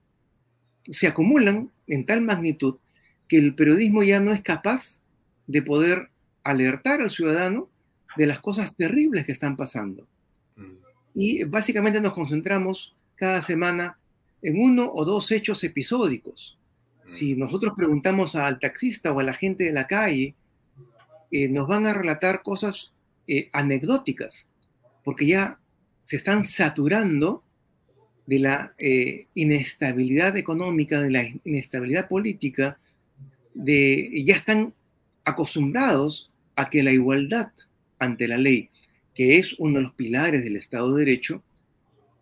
se acumulan en tal magnitud que el periodismo ya no es capaz de poder alertar al ciudadano de las cosas terribles que están pasando. Y básicamente nos concentramos cada semana en uno o dos hechos episódicos. Si nosotros preguntamos al taxista o a la gente de la calle, eh, nos van a relatar cosas eh, anecdóticas, porque ya se están saturando de la eh, inestabilidad económica, de la inestabilidad política, de, ya están acostumbrados a que la igualdad ante la ley, que es uno de los pilares del Estado de Derecho,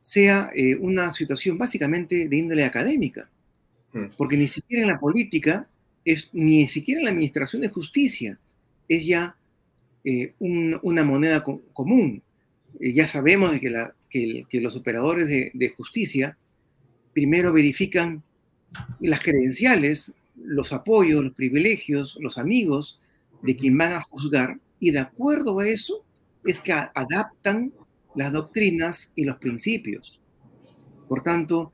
sea eh, una situación básicamente de índole académica. Porque ni siquiera en la política, es, ni siquiera en la administración de justicia, es ya eh, un, una moneda co común. Eh, ya sabemos de que, la, que, que los operadores de, de justicia primero verifican las credenciales, los apoyos, los privilegios, los amigos de quien van a juzgar y de acuerdo a eso es que adaptan las doctrinas y los principios. Por tanto,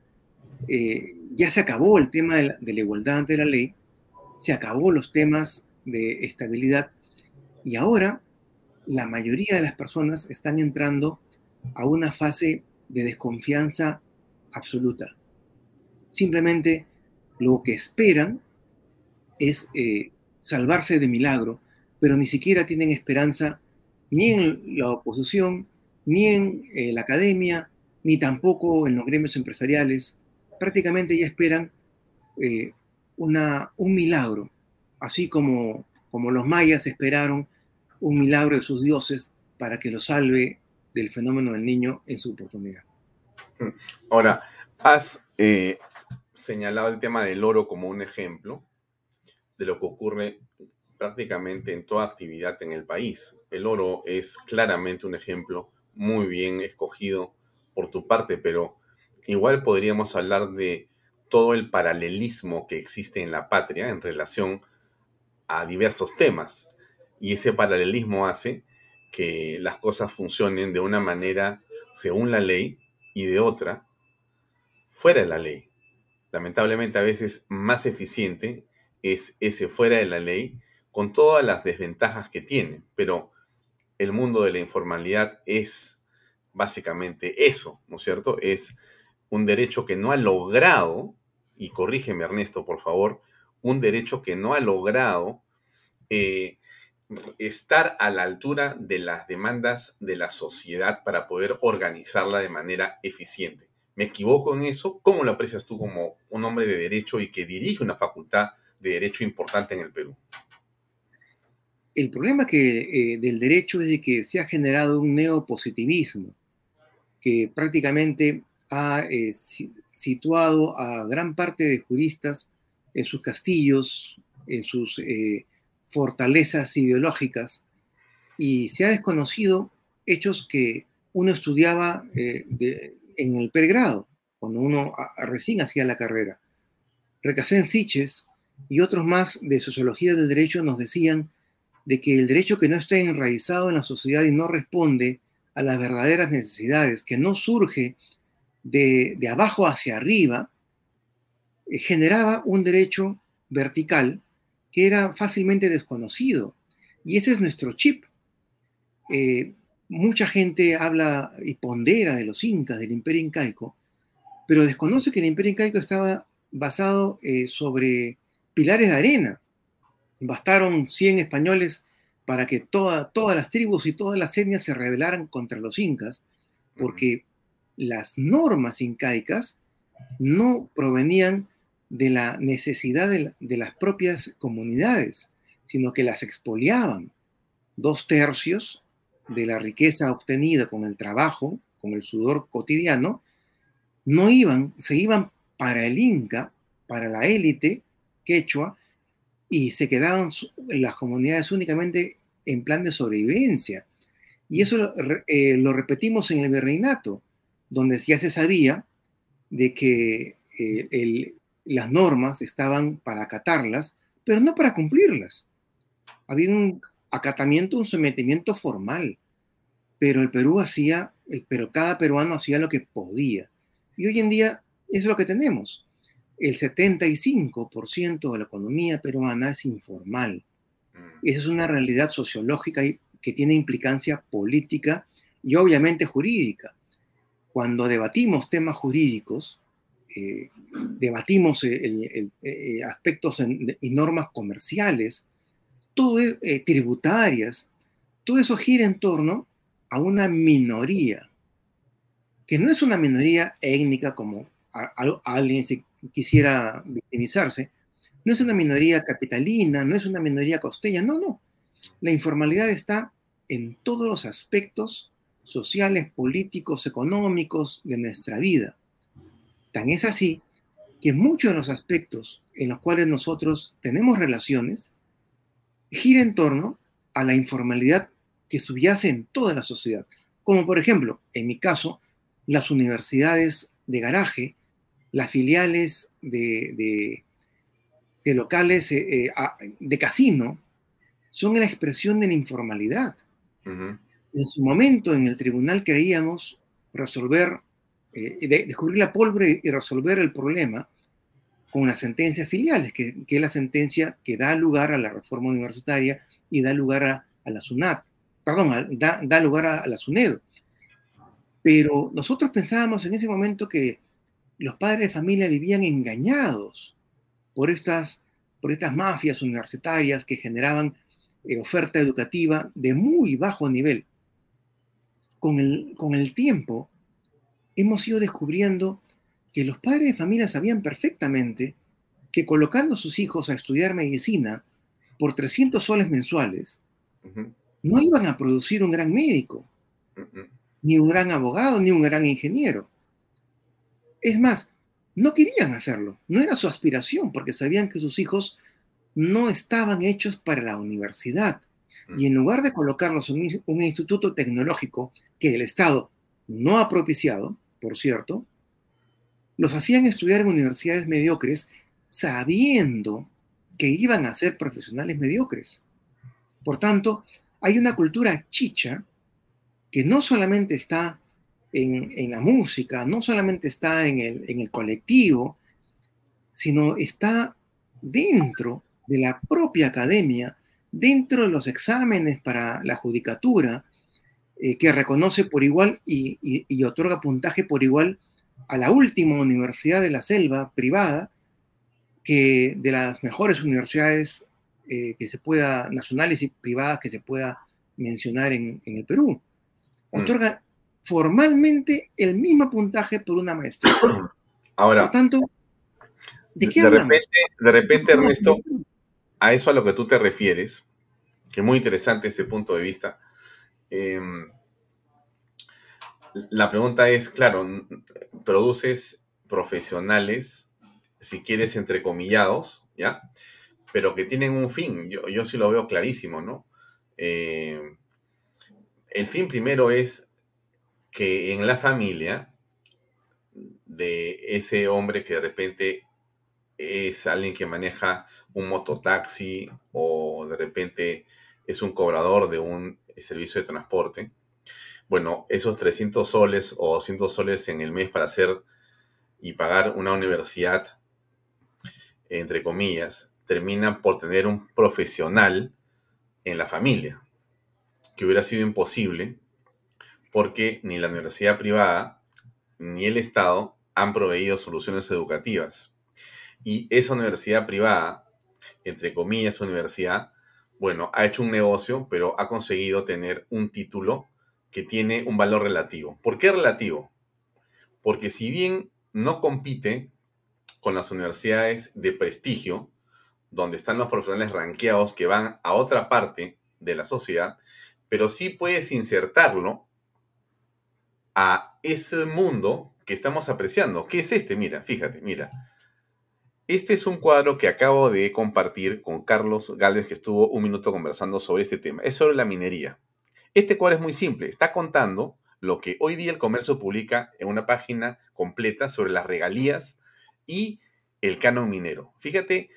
eh, ya se acabó el tema de la, de la, igualdad ante la ley, se acabó los temas de estabilidad y ahora la mayoría de las personas están entrando a una fase de desconfianza absoluta. Simplemente lo que esperan es eh, salvarse de milagro, pero ni siquiera tienen esperanza ni en la oposición, ni en eh, la academia, ni tampoco en los gremios empresariales. Prácticamente ya esperan eh, una, un milagro, así como, como los mayas esperaron un milagro de sus dioses para que lo salve del fenómeno del niño en su oportunidad. Ahora, has señalado el tema del oro como un ejemplo de lo que ocurre prácticamente en toda actividad en el país. El oro es claramente un ejemplo muy bien escogido por tu parte, pero igual podríamos hablar de todo el paralelismo que existe en la patria en relación a diversos temas. Y ese paralelismo hace que las cosas funcionen de una manera según la ley y de otra fuera de la ley. Lamentablemente a veces más eficiente es ese fuera de la ley con todas las desventajas que tiene, pero el mundo de la informalidad es básicamente eso, ¿no es cierto? Es un derecho que no ha logrado, y corrígeme Ernesto, por favor, un derecho que no ha logrado eh, estar a la altura de las demandas de la sociedad para poder organizarla de manera eficiente. ¿Me equivoco en eso? ¿Cómo lo aprecias tú como un hombre de derecho y que dirige una facultad de derecho importante en el Perú? El problema que, eh, del derecho es de que se ha generado un neopositivismo que prácticamente ha eh, situado a gran parte de juristas en sus castillos, en sus eh, fortalezas ideológicas, y se ha desconocido hechos que uno estudiaba en el pregrado, cuando uno recién hacía la carrera. Recasén Siches y otros más de sociología del derecho nos decían de que el derecho que no está enraizado en la sociedad y no responde a las verdaderas necesidades, que no surge de, de abajo hacia arriba, eh, generaba un derecho vertical que era fácilmente desconocido. Y ese es nuestro chip. Eh, mucha gente habla y pondera de los incas, del imperio incaico, pero desconoce que el imperio incaico estaba basado eh, sobre pilares de arena. Bastaron 100 españoles para que toda, todas las tribus y todas las etnias se rebelaran contra los incas, porque las normas incaicas no provenían de la necesidad de, de, las propias comunidades, sino que las expoliaban. Dos tercios de la riqueza obtenida con el trabajo, con el sudor cotidiano, no iban, se iban para el Inca, para la élite quechua, y se quedaban las comunidades únicamente en plan de sobrevivencia. Y eso lo, eh, lo repetimos en el virreinato, donde ya se sabía de que eh, las normas estaban para acatarlas, pero no para cumplirlas. Había un acatamiento, un sometimiento formal, pero el Perú hacía, pero cada peruano hacía lo que podía. Y hoy en día es lo que tenemos. El 75% de la economía peruana es informal. Mm. Esa es una realidad sociológica que tiene implicancia política y obviamente jurídica. Cuando debatimos temas jurídicos, eh, debatimos el, el, eh, aspectos en, y normas comerciales, todo eh, tributarias, todo eso gira en torno a una minoría, que no es una minoría étnica como alguien quisiera victimizarse, no es una minoría capitalina, no es una minoría costeña, no, no. La informalidad está en todos los aspectos sociales, políticos, económicos de nuestra vida. Tan es así que muchos de los aspectos en los cuales nosotros tenemos relaciones gira en torno a la informalidad que subyace en toda la sociedad. Como por ejemplo, en mi caso, las universidades de garaje, las filiales de, de, de locales eh, eh, de casino, son la expresión de la informalidad. Uh -huh. En su momento en el tribunal creíamos resolver eh, de descubrir la pólvora y resolver el problema con las sentencias filiales, que, que, es la sentencia que da lugar a la reforma universitaria y da lugar a, a la SUNAT, perdón, a, da, da, lugar a, a, la SUNEDO. Pero nosotros pensábamos en ese momento que los padres de familia vivían engañados por estas, por estas mafias universitarias que generaban eh, oferta educativa de muy bajo nivel. Con el, con el tiempo, hemos ido descubriendo que los padres de familia sabían perfectamente que colocando a sus hijos a estudiar medicina por 300 soles mensuales, uh -huh. no iban a producir un gran médico, uh -huh. ni un gran abogado, ni un gran ingeniero. Es más, no querían hacerlo, no era su aspiración, porque sabían que sus hijos no estaban hechos para la universidad. Y en lugar de colocarlos en un instituto tecnológico que el Estado no ha propiciado, por cierto, los hacían estudiar en universidades mediocres sabiendo que iban a ser profesionales mediocres. Por tanto, hay una cultura chicha que no solamente está en, en la música, no solamente está en el, en el, colectivo, sino está dentro de la propia academia, dentro de los exámenes para la judicatura, eh, que reconoce por igual y, y, y, otorga puntaje por igual a la última universidad de la selva privada, que de las mejores universidades eh, que se pueda, nacionales y privadas que se pueda mencionar en, en el Perú. Mm. Otorga. Formalmente el mismo puntaje por una maestría. Ahora, por tanto, ¿de qué de repente, de repente, Ernesto, a eso a lo que tú te refieres, que es muy interesante ese punto de vista, eh, la pregunta es, claro, produces profesionales, si quieres, entrecomillados, ¿ya? Pero que tienen un fin, yo, yo sí lo veo clarísimo, ¿no? Eh, el fin primero es que en la familia de ese hombre que de repente es alguien que maneja un mototaxi o de repente es un cobrador de un servicio de transporte, bueno, esos 300 soles o 200 soles en el mes para hacer y pagar una universidad entre comillas, termina por tener un profesional en la familia, que hubiera sido imposible porque ni la universidad privada ni el Estado han proveído soluciones educativas. Y esa universidad privada, entre comillas universidad, bueno, ha hecho un negocio, pero ha conseguido tener un título que tiene un valor relativo. ¿Por qué relativo? Porque si bien no compite con las universidades de prestigio, donde están los profesionales ranqueados que van a otra parte de la sociedad, pero sí puedes insertarlo a ese mundo que estamos apreciando. ¿Qué es este? Mira, fíjate, mira. Este es un cuadro que acabo de compartir con Carlos Galvez, que estuvo un minuto conversando sobre este tema. Es sobre la minería. Este cuadro es muy simple. Está contando lo que hoy día el comercio publica en una página completa sobre las regalías y el canon minero. Fíjate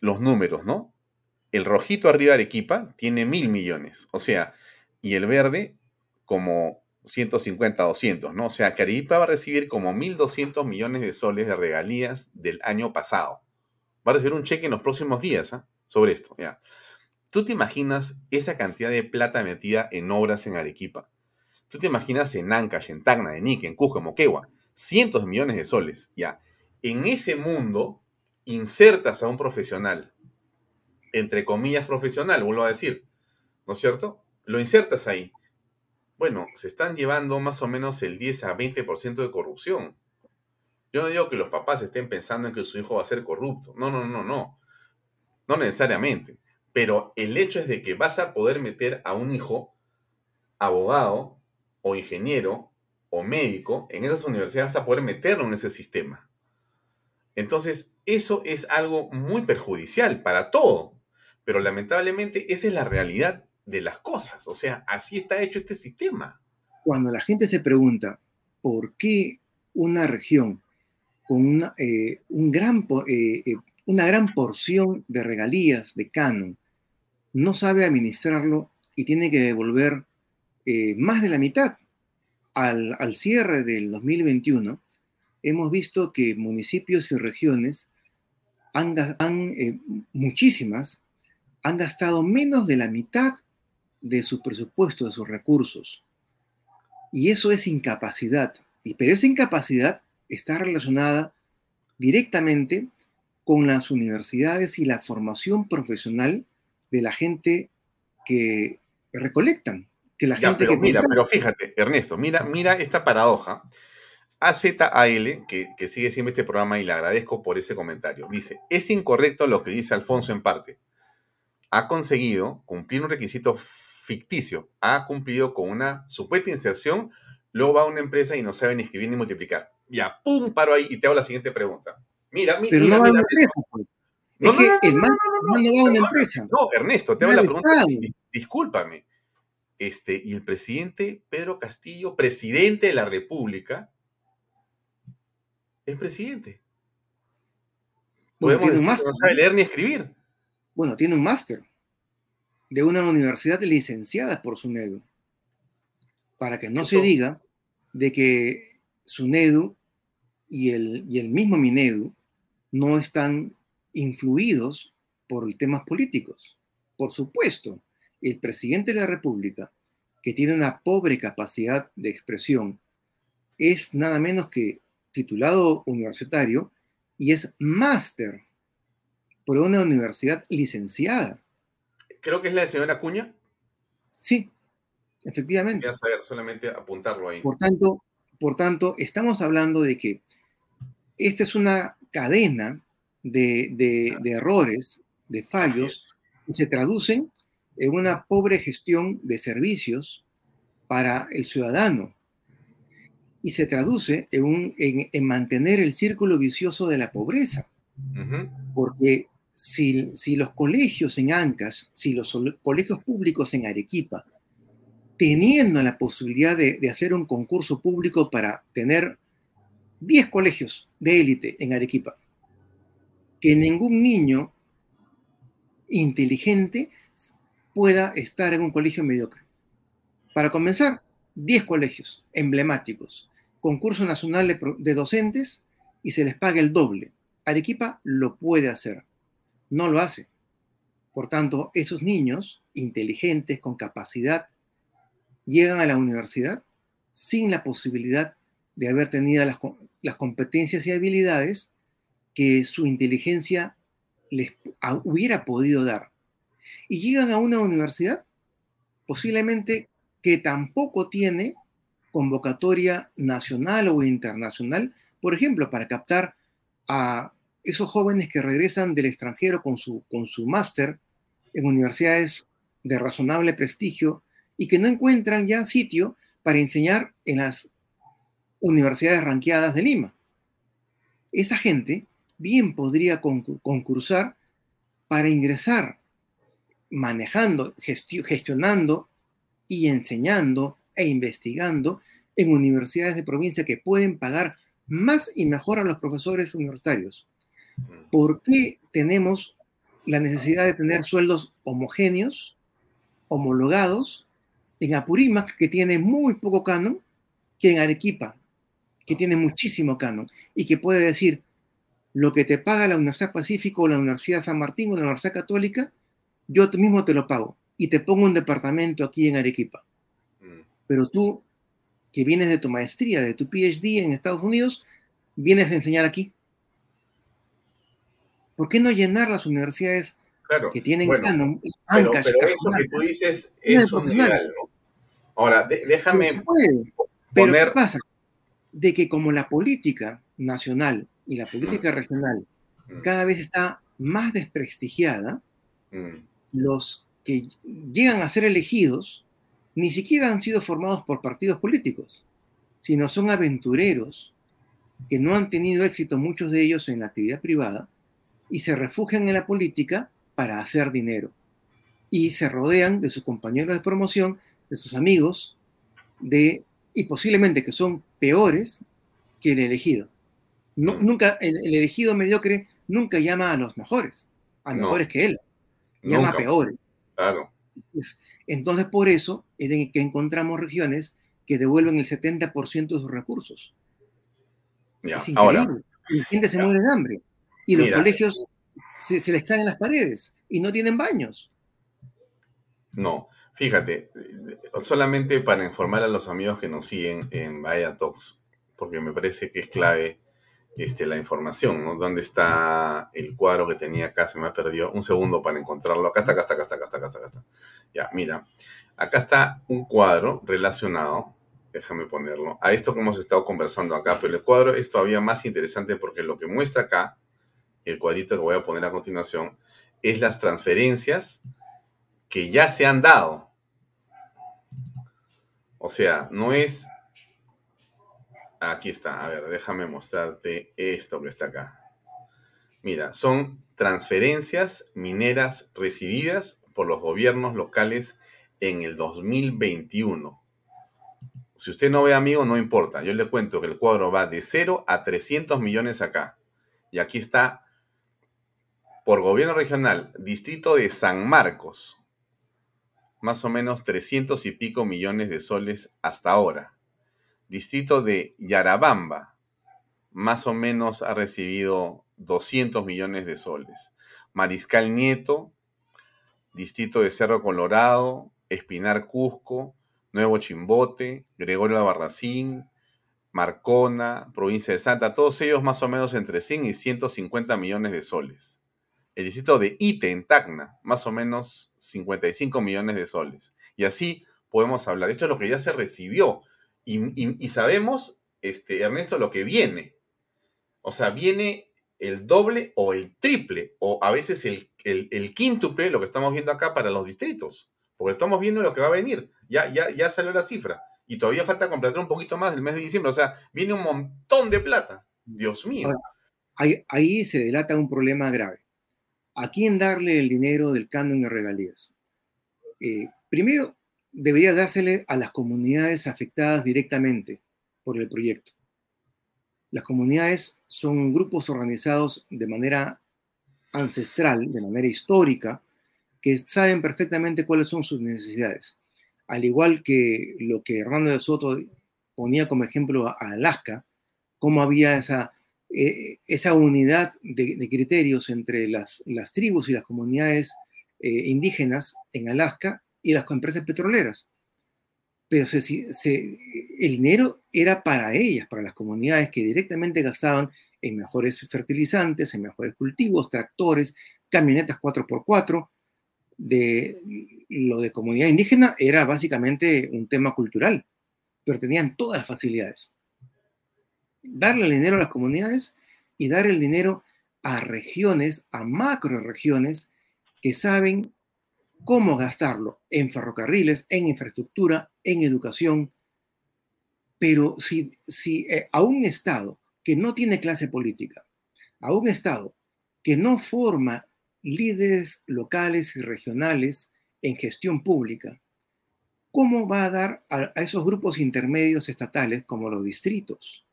los números, ¿no? El rojito arriba de Arequipa tiene mil millones, o sea, y el verde como 150, 200, ¿no? O sea, que Arequipa va a recibir como 1.200 millones de soles de regalías del año pasado. Va a recibir un cheque en los próximos días ¿ah? sobre esto, ¿ya? ¿Tú te imaginas esa cantidad de plata metida en obras en Arequipa? ¿Tú te imaginas en Ancash, en Tacna, en en Cusco, en Moquegua? Cientos de millones de soles, ¿ya? En ese mundo insertas a un profesional, entre comillas profesional, vuelvo a decir, ¿no es cierto? Lo insertas ahí bueno, se están llevando más o menos el 10 a 20% de corrupción. Yo no digo que los papás estén pensando en que su hijo va a ser corrupto. No, no, no, no. No necesariamente. Pero el hecho es de que vas a poder meter a un hijo abogado o ingeniero o médico en esas universidades, vas a poder meterlo en ese sistema. Entonces, eso es algo muy perjudicial para todo. Pero lamentablemente esa es la realidad de las cosas. O sea, así está hecho este sistema. Cuando la gente se pregunta por qué una región con una, eh, un gran, eh, eh, una gran porción de regalías de canon no sabe administrarlo y tiene que devolver más de la mitad al, al cierre del 2021, hemos visto que municipios y regiones han, han muchísimas han gastado menos de la mitad de su presupuesto, de sus recursos. Y eso es incapacidad. Y, pero esa incapacidad está relacionada directamente con las universidades y la formación profesional de la gente que recolectan. Que la gente pero mira, pero fíjate, Ernesto, mira, mira esta paradoja. AZAL, que, que sigue siempre este programa y le agradezco por ese comentario, dice, es incorrecto lo que dice Alfonso en parte. Ha conseguido cumplir un requisito ficticio ha cumplido con una supuesta inserción, luego va a una empresa y no sabe ni escribir ni multiplicar. Ya, pum, paro ahí y te hago la siguiente pregunta. Mira, mira, Pero mira, no va a mira, una empresa. No, no, no, no, no, una empresa. No, Ernesto, te hago la pregunta. Discúlpame. Este, y el presidente Pedro Castillo, presidente de la República, es presidente. Bueno, Podemos decir que no sabe leer ni escribir. Bueno, tiene un máster de una universidad licenciada por SUNEDU. Para que no se diga de que SUNEDU y el, y el mismo MINEDU no están influidos por temas políticos. Por supuesto, el presidente de la República, que tiene una pobre capacidad de expresión, es nada menos que titulado universitario y es máster por una universidad licenciada. Creo que es la de señora Acuña. Sí, efectivamente. Voy a saber, solamente apuntarlo ahí. Por tanto, por tanto, estamos hablando de que esta es una cadena de, de- de errores, de fallos, que se traducen en una pobre gestión de servicios para el ciudadano y se traduce en, un- en- en mantener el círculo vicioso de la pobreza. Ujú. Porque si, los colegios en Ancash, si los colegios públicos en Arequipa, teniendo la posibilidad de, hacer un concurso público para tener 10 colegios de élite en Arequipa, que ningún niño inteligente pueda estar en un colegio mediocre. Para comenzar, 10 colegios emblemáticos, concurso nacional de, de docentes y se les paga el doble. Arequipa lo puede hacer, no lo hace. Por tanto, esos niños inteligentes, con capacidad, llegan a la universidad sin la posibilidad de haber tenido las, competencias y habilidades que su inteligencia les hubiera podido dar. Y llegan a una universidad posiblemente que tampoco tiene convocatoria nacional o internacional, por ejemplo, para captar a esos jóvenes que regresan del extranjero con su, con su máster en universidades de razonable prestigio y que no encuentran ya sitio para enseñar en las universidades ranqueadas de Lima. Esa gente bien podría concursar para ingresar manejando, gestionando y enseñando e investigando en universidades de provincia que pueden pagar más y mejor a los profesores universitarios. ¿Por qué tenemos la necesidad de tener sueldos homogéneos, homologados, en Apurímac, que tiene muy poco canon, que en Arequipa, que tiene muchísimo canon, y que puede decir, lo que te paga la Universidad Pacífico o la Universidad San Martín o la Universidad Católica, yo mismo te lo pago y te pongo un departamento aquí en Arequipa. Mm. Pero tú, que vienes de tu maestría, de tu PhD en Estados Unidos, vienes a enseñar aquí. ¿Por qué no llenar las universidades que tienen canon? Pero, pero eso que tú dices es un ideal, ¿no? Ahora, déjame Pero ¿qué pasa? De que como la política nacional y la política mm. regional mm. cada vez está más desprestigiada, mm. los que llegan a ser elegidos ni siquiera han sido formados por partidos políticos, sino son aventureros que no han tenido éxito muchos de ellos en la actividad privada y se refugian en la política para hacer dinero. Y se rodean de sus compañeros de promoción, de sus amigos, de, y posiblemente que son peores que el elegido. Mm. nunca, el, elegido mediocre nunca llama a los mejores, a mejores que él, llama a peores. Claro. Entonces, por eso es que encontramos regiones que devuelven el 70% de sus recursos. es increíble. la gente se muere de hambre. Y los colegios se, se, les caen las paredes y no tienen baños. No, fíjate, solamente para informar a los amigos que nos siguen en Vaya Talks, porque me parece que es clave este, la información, ¿no? ¿Dónde está el cuadro que tenía acá? Se me ha perdido. Un segundo para encontrarlo. Acá está, acá está, acá está, acá está, acá está. Acá está. Ya, mira. Acá está un cuadro relacionado, déjame ponerlo, a esto que hemos estado conversando acá, pero el cuadro es todavía más interesante porque lo que muestra acá, el cuadrito que voy a poner a continuación, es las transferencias que ya se han dado. O sea, no es Aquí está, a ver, déjame mostrarte esto que está acá. Mira, son transferencias mineras recibidas por los gobiernos locales en el 2021. Si usted no ve, amigo, no importa. Yo le cuento que el cuadro va de 0 a 300 millones acá. Y aquí está, por gobierno regional, distrito de San Marcos. Más o menos 300 y pico millones de soles hasta ahora distrito de Yarabamba, más o menos ha recibido 200 millones de soles. Mariscal Nieto, distrito de Cerro Colorado, Espinar Cusco, Nuevo Chimbote, Gregorio Barracín, Marcona, provincia de Santa, todos ellos más o menos entre 100 y 150 millones de soles. El distrito de Ite, en Tacna, más o menos 55 millones de soles. Y así podemos hablar. Esto es lo que ya se recibió. Y, sabemos, este, Ernesto, lo que viene. O sea, viene el doble o el triple, o a veces el, el, quíntuple, lo que estamos viendo acá para los distritos. Porque estamos viendo lo que va a venir. Ya, ya, ya salió la cifra. Y todavía falta completar un poquito más del mes de diciembre. O sea, viene un montón de plata. Dios mío. ahí, ahí, se delata un problema grave. ¿A quién darle el dinero del canon y regalías? Eh, primero, debería dársele a las comunidades afectadas directamente por el proyecto. Las comunidades son grupos organizados de manera ancestral, de manera histórica, que saben perfectamente cuáles son sus necesidades. Al igual que lo que Hernando de Soto ponía como ejemplo a Alaska, cómo había esa, eh, esa unidad de, criterios entre las, tribus y las comunidades eh, indígenas en Alaska y las empresas petroleras. Pero el dinero era para ellas, para las comunidades que directamente gastaban en mejores fertilizantes, en mejores cultivos, tractores, camionetas 4x4. De, lo de comunidad indígena era básicamente un tema cultural, pero tenían todas las facilidades. Darle el dinero a las comunidades y dar el dinero a regiones, a macro regiones que saben cómo gastarlo en ferrocarriles, en infraestructura, en educación. Pero si, eh, a un Estado que no tiene clase política, a un Estado que no forma líderes locales y regionales en gestión pública, ¿cómo va a dar a esos grupos intermedios estatales como los distritos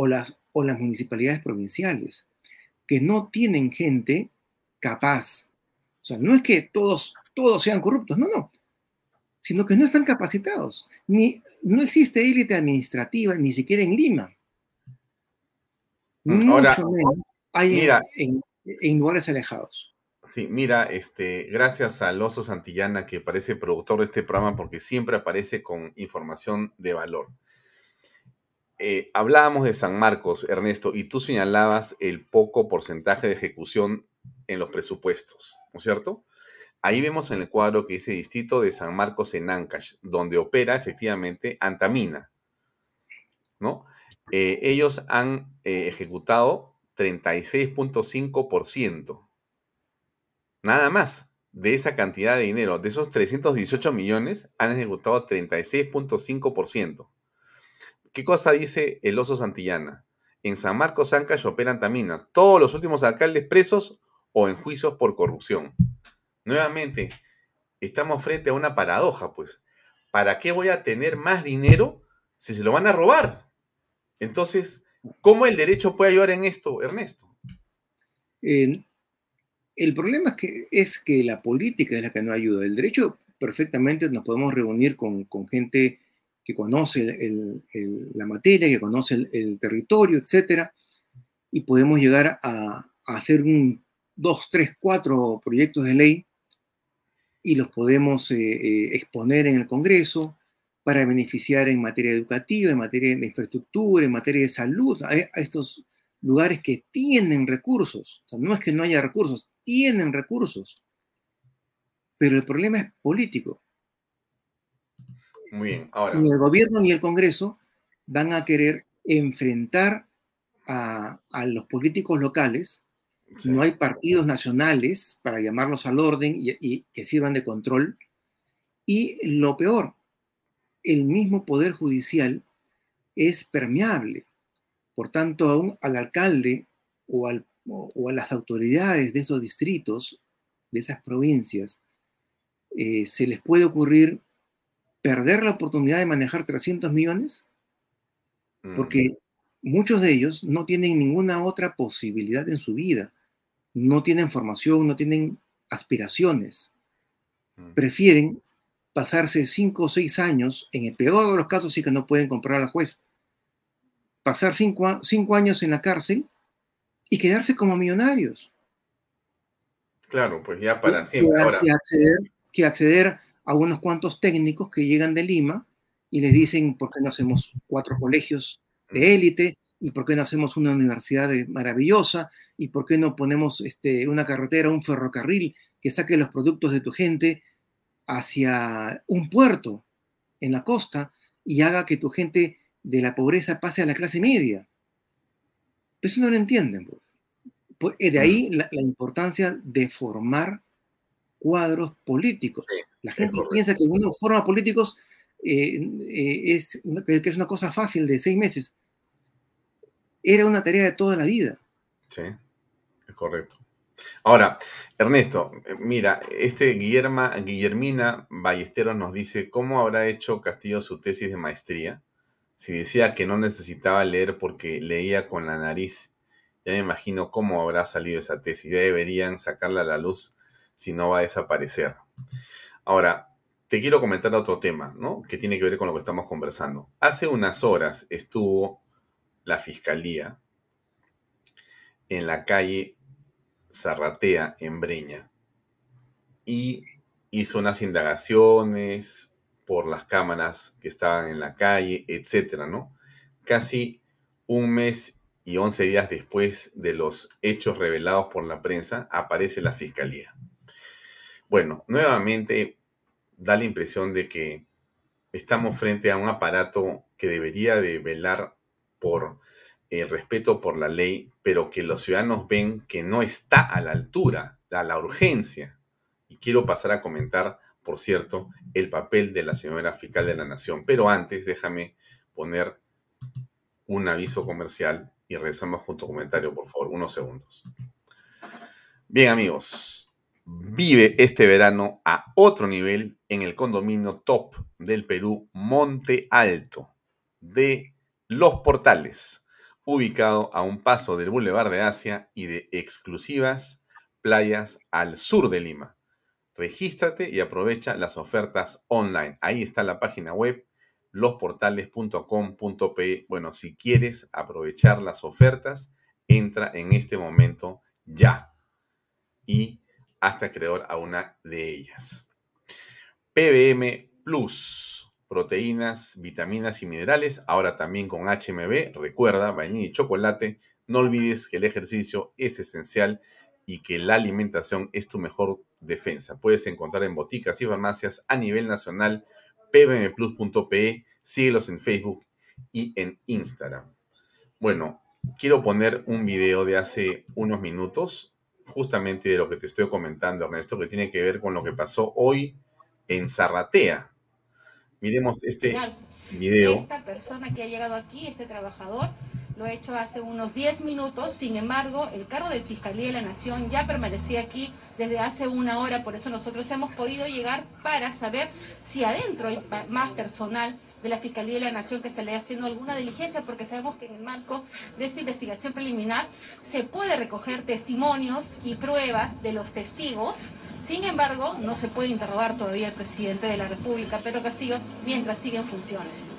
o las, o las municipalidades provinciales, que no tienen gente capaz? O sea, no es que todos, todos sean corruptos, no, no, sino que no están capacitados. Ni, no existe élite administrativa, ni siquiera en Lima. Ahora, Mucho menos hay mira, en, en, en lugares alejados. Sí, mira, este, gracias al Oso Santillana que parece productor de este programa porque siempre aparece con información de valor. Eh, hablábamos de San Marcos, Ernesto, y tú señalabas el poco porcentaje de ejecución en los presupuestos, ¿no es cierto? Ahí vemos en el cuadro que dice Distrito de San Marcos en Ancash, donde opera efectivamente Antamina, ¿no? Eh, ellos han eh, ejecutado 36.5%. Nada más de esa cantidad de dinero, de esos 318 millones, han ejecutado 36.5%. ¿Qué cosa dice el oso Santillana? En San Marcos, Ancash operan Tamina. Todos los últimos alcaldes presos o en juicios por corrupción. Nuevamente, estamos frente a una paradoja, pues. ¿Para qué voy a tener más dinero si se lo van a robar? Entonces, ¿cómo el derecho puede ayudar en esto, Ernesto? El problema es que, es que la política es la que no ayuda. El derecho, perfectamente nos podemos reunir con, con gente que conoce el, el, la materia, que conoce el, el, territorio, etcétera, y podemos llegar a, a, hacer un dos, tres, cuatro proyectos de ley y los podemos eh, eh, exponer en el Congreso para beneficiar en materia educativa, en materia de infraestructura, en materia de salud, a, a estos lugares que tienen recursos. O sea, no es que no haya recursos, tienen recursos. Pero el problema es político. Muy bien, ahora. Ni el gobierno ni el Congreso van a querer enfrentar a, a los políticos locales. Sí. No hay partidos nacionales para llamarlos al orden y, y, que sirvan de control. Y lo peor, el mismo poder judicial es permeable. Por tanto, aún al alcalde o, al, o, o, a las autoridades de esos distritos, de esas provincias, eh, se les puede ocurrir perder la oportunidad de manejar 300 millones, porque mm. muchos de ellos no tienen ninguna otra posibilidad en su vida, no tienen formación, no tienen aspiraciones, mm. prefieren pasarse 5 o 6 años, en el peor de los casos sí que no pueden comprar al juez, pasar 5 cinco años en la cárcel y quedarse como millonarios. Claro, pues ya para siempre. Que, acceder, que acceder a unos cuantos técnicos que llegan de Lima y les dicen por qué no hacemos cuatro colegios de élite y por qué no hacemos una universidad maravillosa y por qué no ponemos este, una carretera, un ferrocarril que saque los productos de tu gente hacia un puerto en la costa y haga que tu gente de la pobreza pase a la clase media. Eso no lo entienden. Pues. pues de ahí la, la importancia de formar cuadros políticos. Sí, la gente piensa que uno forma políticos eh, eh, es, que es una cosa fácil de seis meses. Era una tarea de toda la vida. Sí, es correcto. Ahora, Ernesto, mira, este Guillerma, Guillermina Ballesteros nos dice cómo habrá hecho Castillo su tesis de maestría. Si decía que no necesitaba leer porque leía con la nariz, ya me imagino cómo habrá salido esa tesis. Ya deberían sacarla a la luz si no va a desaparecer. Ahora, te quiero comentar otro tema, ¿no? Que tiene que ver con lo que estamos conversando. Hace unas horas estuvo la fiscalía en la calle Zarratea, en Breña. Y hizo unas indagaciones por las cámaras que estaban en la calle, etcétera, ¿no? Casi un mes y once días después de los hechos revelados por la prensa, aparece la fiscalía. Bueno, nuevamente da la impresión de que estamos frente a un aparato que debería de velar por el respeto por la ley, pero que los ciudadanos ven que no está a la altura, a la urgencia. Y quiero pasar a comentar, por cierto, el papel de la señora fiscal de la Nación. Pero antes, déjame poner un aviso comercial y rezamos junto comentario, por favor, unos segundos. Bien, amigos, vive este verano a otro nivel en el condominio top del Perú, Monte Alto, de Los Portales ubicado a un paso del Boulevard de Asia y de exclusivas playas al sur de Lima. Regístrate y aprovecha las ofertas online. Ahí está la página web losportales.com.pe. Bueno, si quieres aprovechar las ofertas, entra en este momento ya y hasta acreedor a una de ellas. PBM Plus proteínas, vitaminas y minerales, ahora también con HMB. Recuerda, vainilla y chocolate. No olvides que el ejercicio es esencial y que la alimentación es tu mejor defensa. Puedes encontrar en boticas y farmacias a nivel nacional pbmplus.pe. Síguelos en Facebook y en Instagram. Bueno, quiero poner un video de hace unos minutos, justamente de lo que te estoy comentando, Ernesto, que tiene que ver con lo que pasó hoy en Zarratea, Miremos este video. Esta persona que ha llegado aquí, este trabajador, lo ha hecho hace unos 10 minutos. Sin embargo, el carro de Fiscalía de la Nación ya permanecía aquí desde hace una hora. Por eso nosotros hemos podido llegar para saber si adentro hay más personal de la Fiscalía de la Nación que estaría haciendo alguna diligencia, porque sabemos que en el marco de esta investigación preliminar se puede recoger testimonios y pruebas de los testigos sin embargo, no se puede interrogar todavía al presidente de la República, Pedro Castillo, mientras sigue en funciones.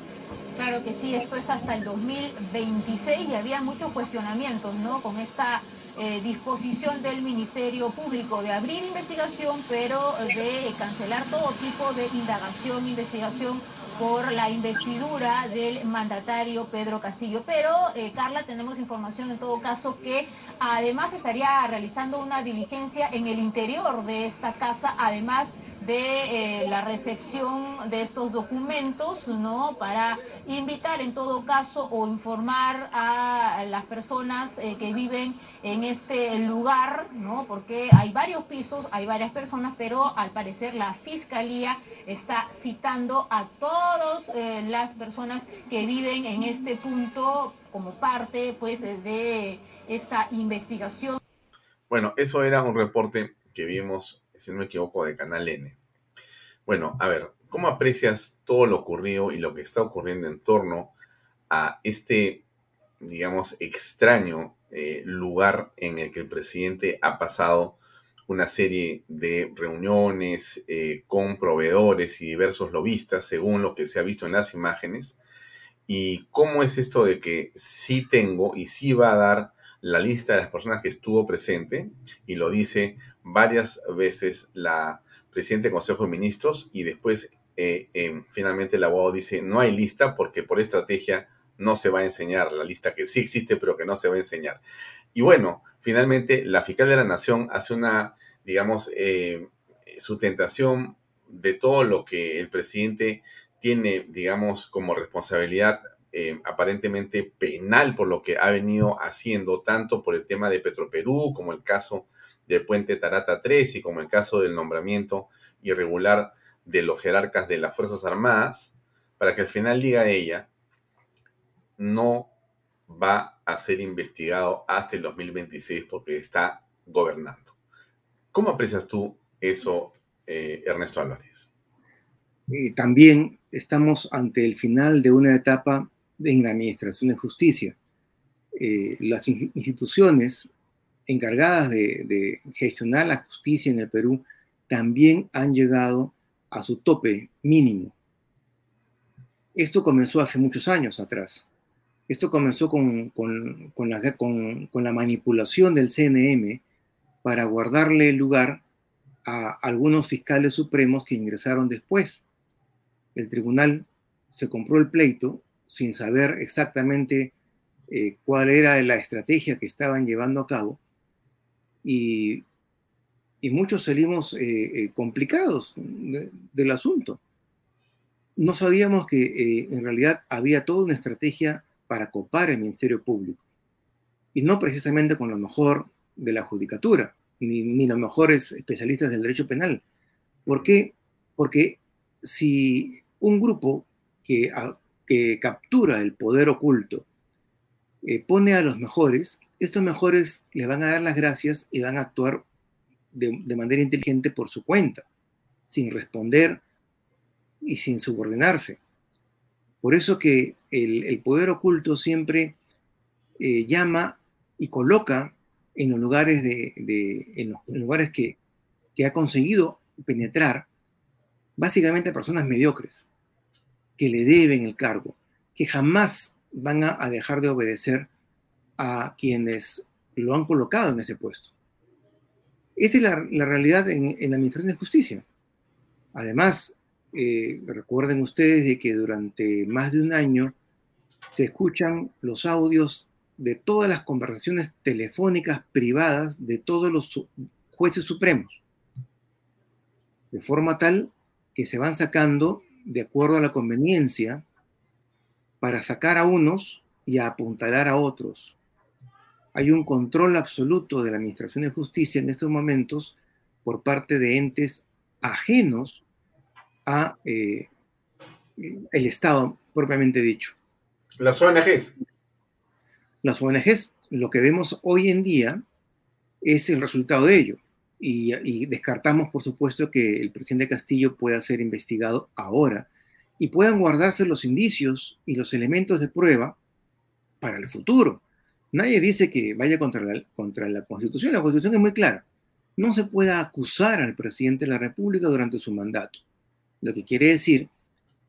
Claro que sí, esto es hasta el 2026 y había muchos cuestionamientos, ¿no? Con esta eh, disposición del Ministerio Público de abrir investigación, pero de cancelar todo tipo de indagación, investigación por la investidura del mandatario Pedro Castillo. Pero, eh, Carla, tenemos información en todo caso que además estaría realizando una diligencia en el interior de esta casa, además de eh, la recepción de estos documentos, ¿no? Para invitar en todo caso o informar a las personas eh, que viven en este lugar, ¿no? Porque hay varios pisos, hay varias personas, pero al parecer la fiscalía está citando a todas eh, las personas que viven en este punto como parte, pues, de esta investigación. Bueno, eso era un reporte que vimos, si no me equivoco, de Canal N. Bueno, a ver, ¿cómo aprecias todo lo ocurrido y lo que está ocurriendo en torno a este, digamos, extraño eh, lugar en el que el presidente ha pasado una serie de reuniones eh, con proveedores y diversos lobistas, según lo que se ha visto en las imágenes? ¿Y cómo es esto de que sí tengo y sí va a dar la lista de las personas que estuvo presente? Y lo dice varias veces la presidente del Consejo de Ministros y después eh, em, finalmente el abogado dice no hay lista porque por estrategia no se va a enseñar la lista que sí existe pero que no se va a enseñar. Y bueno, finalmente la fiscal de la Nación hace una, digamos, eh, sustentación de todo lo que el presidente tiene, digamos, como responsabilidad eh, aparentemente penal por lo que ha venido haciendo, tanto por el tema de Petroperú como el caso del puente Tarata 3 y como el caso del nombramiento irregular de los jerarcas de las Fuerzas Armadas, para que al final diga ella, no va a ser investigado hasta el 2026 porque está gobernando. ¿Cómo aprecias tú eso, eh, Ernesto Álvarez? Eh, también estamos ante el final de una etapa en la Administración de Justicia. Eh, las instituciones encargadas de, gestionar la justicia en el Perú también han llegado a su tope mínimo. Esto comenzó hace muchos años atrás. Esto comenzó con, la, manipulación del CNM para guardarle lugar a algunos fiscales supremos que ingresaron después. El tribunal se compró el pleito sin saber exactamente eh, cuál era la estrategia que estaban llevando a cabo y, y muchos salimos eh, eh, complicados de, del asunto. No sabíamos que en realidad había toda una estrategia para copar el Ministerio Público y no precisamente con lo mejor de la judicatura, ni, ni los mejores especialistas del derecho penal. ¿Por qué? Porque si un grupo que, que captura el poder oculto eh, pone a los mejores, estos mejores le van a dar las gracias y van a actuar de, manera inteligente por su cuenta, sin responder y sin subordinarse. Por eso que el, poder oculto siempre eh, llama y coloca en los lugares, de, en los lugares que, que ha conseguido penetrar, básicamente a personas mediocres, que le deben el cargo, que jamás van a dejar de obedecer a quienes lo han colocado en ese puesto. Esa es la, realidad en, la Administración de Justicia. Además, eh, recuerden ustedes de que durante más de un año se escuchan los audios de todas las conversaciones telefónicas privadas de todos los jueces supremos, de forma tal que se van sacando de acuerdo a la conveniencia para sacar a unos y apuntalar a otros. Hay un control absoluto de la Administración de Justicia en estos momentos por parte de entes ajenos a eh, el Estado propiamente dicho. Las ONGs. Las ONGs, lo que vemos hoy en día es el resultado de ello. Y, y, descartamos, por supuesto, que el presidente Castillo pueda ser investigado ahora y puedan guardarse los indicios y los elementos de prueba para el futuro. Nadie dice que vaya contra la, Constitución. La Constitución es muy clara. No se puede acusar al presidente de la República durante su mandato. Lo que quiere decir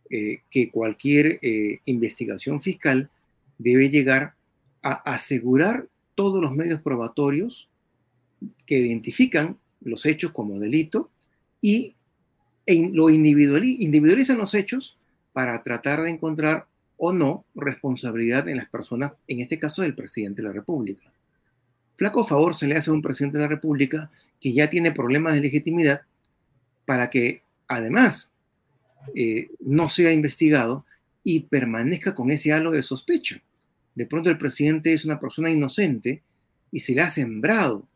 eh, que cualquier eh, investigación fiscal debe llegar a asegurar todos los medios probatorios que identifican los hechos como delito y en lo individualizan los hechos para tratar de encontrar o no responsabilidad en las personas, en este caso del presidente de la República. Flaco favor se le hace a un presidente de la República que ya tiene problemas de legitimidad para que además eh, no sea investigado y permanezca con ese halo de sospecha. De pronto el presidente es una persona inocente y se le ha sembrado.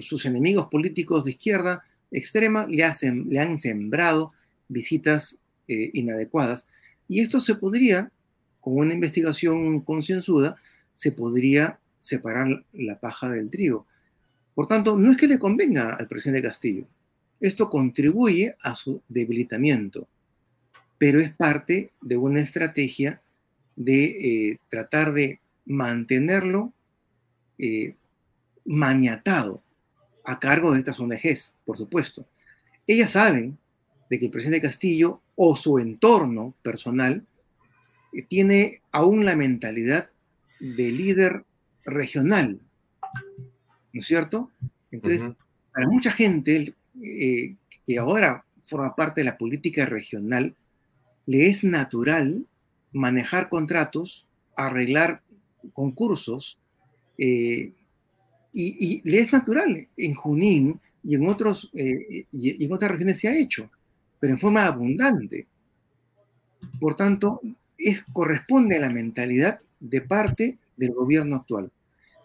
Sus enemigos políticos de izquierda extrema le, hacen, le han sembrado visitas eh, inadecuadas. Y esto se podría, con una investigación concienzuda, se podría separar la paja del trigo. Por tanto, no es que le convenga al presidente Castillo. Esto contribuye a su debilitamiento pero es parte de una estrategia de eh, tratar de mantenerlo eh, maniatado a cargo de estas ONGs, por supuesto. Ellas saben de que el presidente Castillo o su entorno personal tiene aún la mentalidad de líder regional, ¿no es cierto? Entonces, uh -huh. para mucha gente eh, que ahora forma parte de la política regional, le es natural manejar contratos, arreglar concursos, eh, y, y, le es natural. En Junín y en, otros, eh, y, y en otras regiones se ha hecho, pero en forma abundante. Por tanto, es, corresponde a la mentalidad de parte del gobierno actual.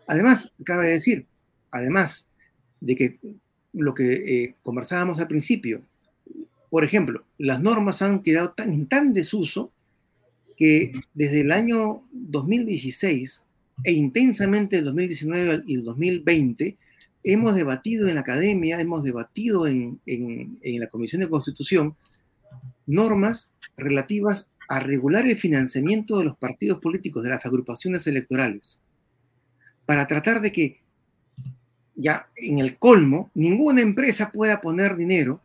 Además, cabe decir, además de que lo que eh, conversábamos al principio, por ejemplo, las normas han quedado tan en tan desuso que desde el año 2016 e intensamente el 2019 y el 2020 hemos debatido en la academia, hemos debatido en, en, en la Comisión de Constitución normas relativas a regular el financiamiento de los partidos políticos, de las agrupaciones electorales, para tratar de que ya en el colmo ninguna empresa pueda poner dinero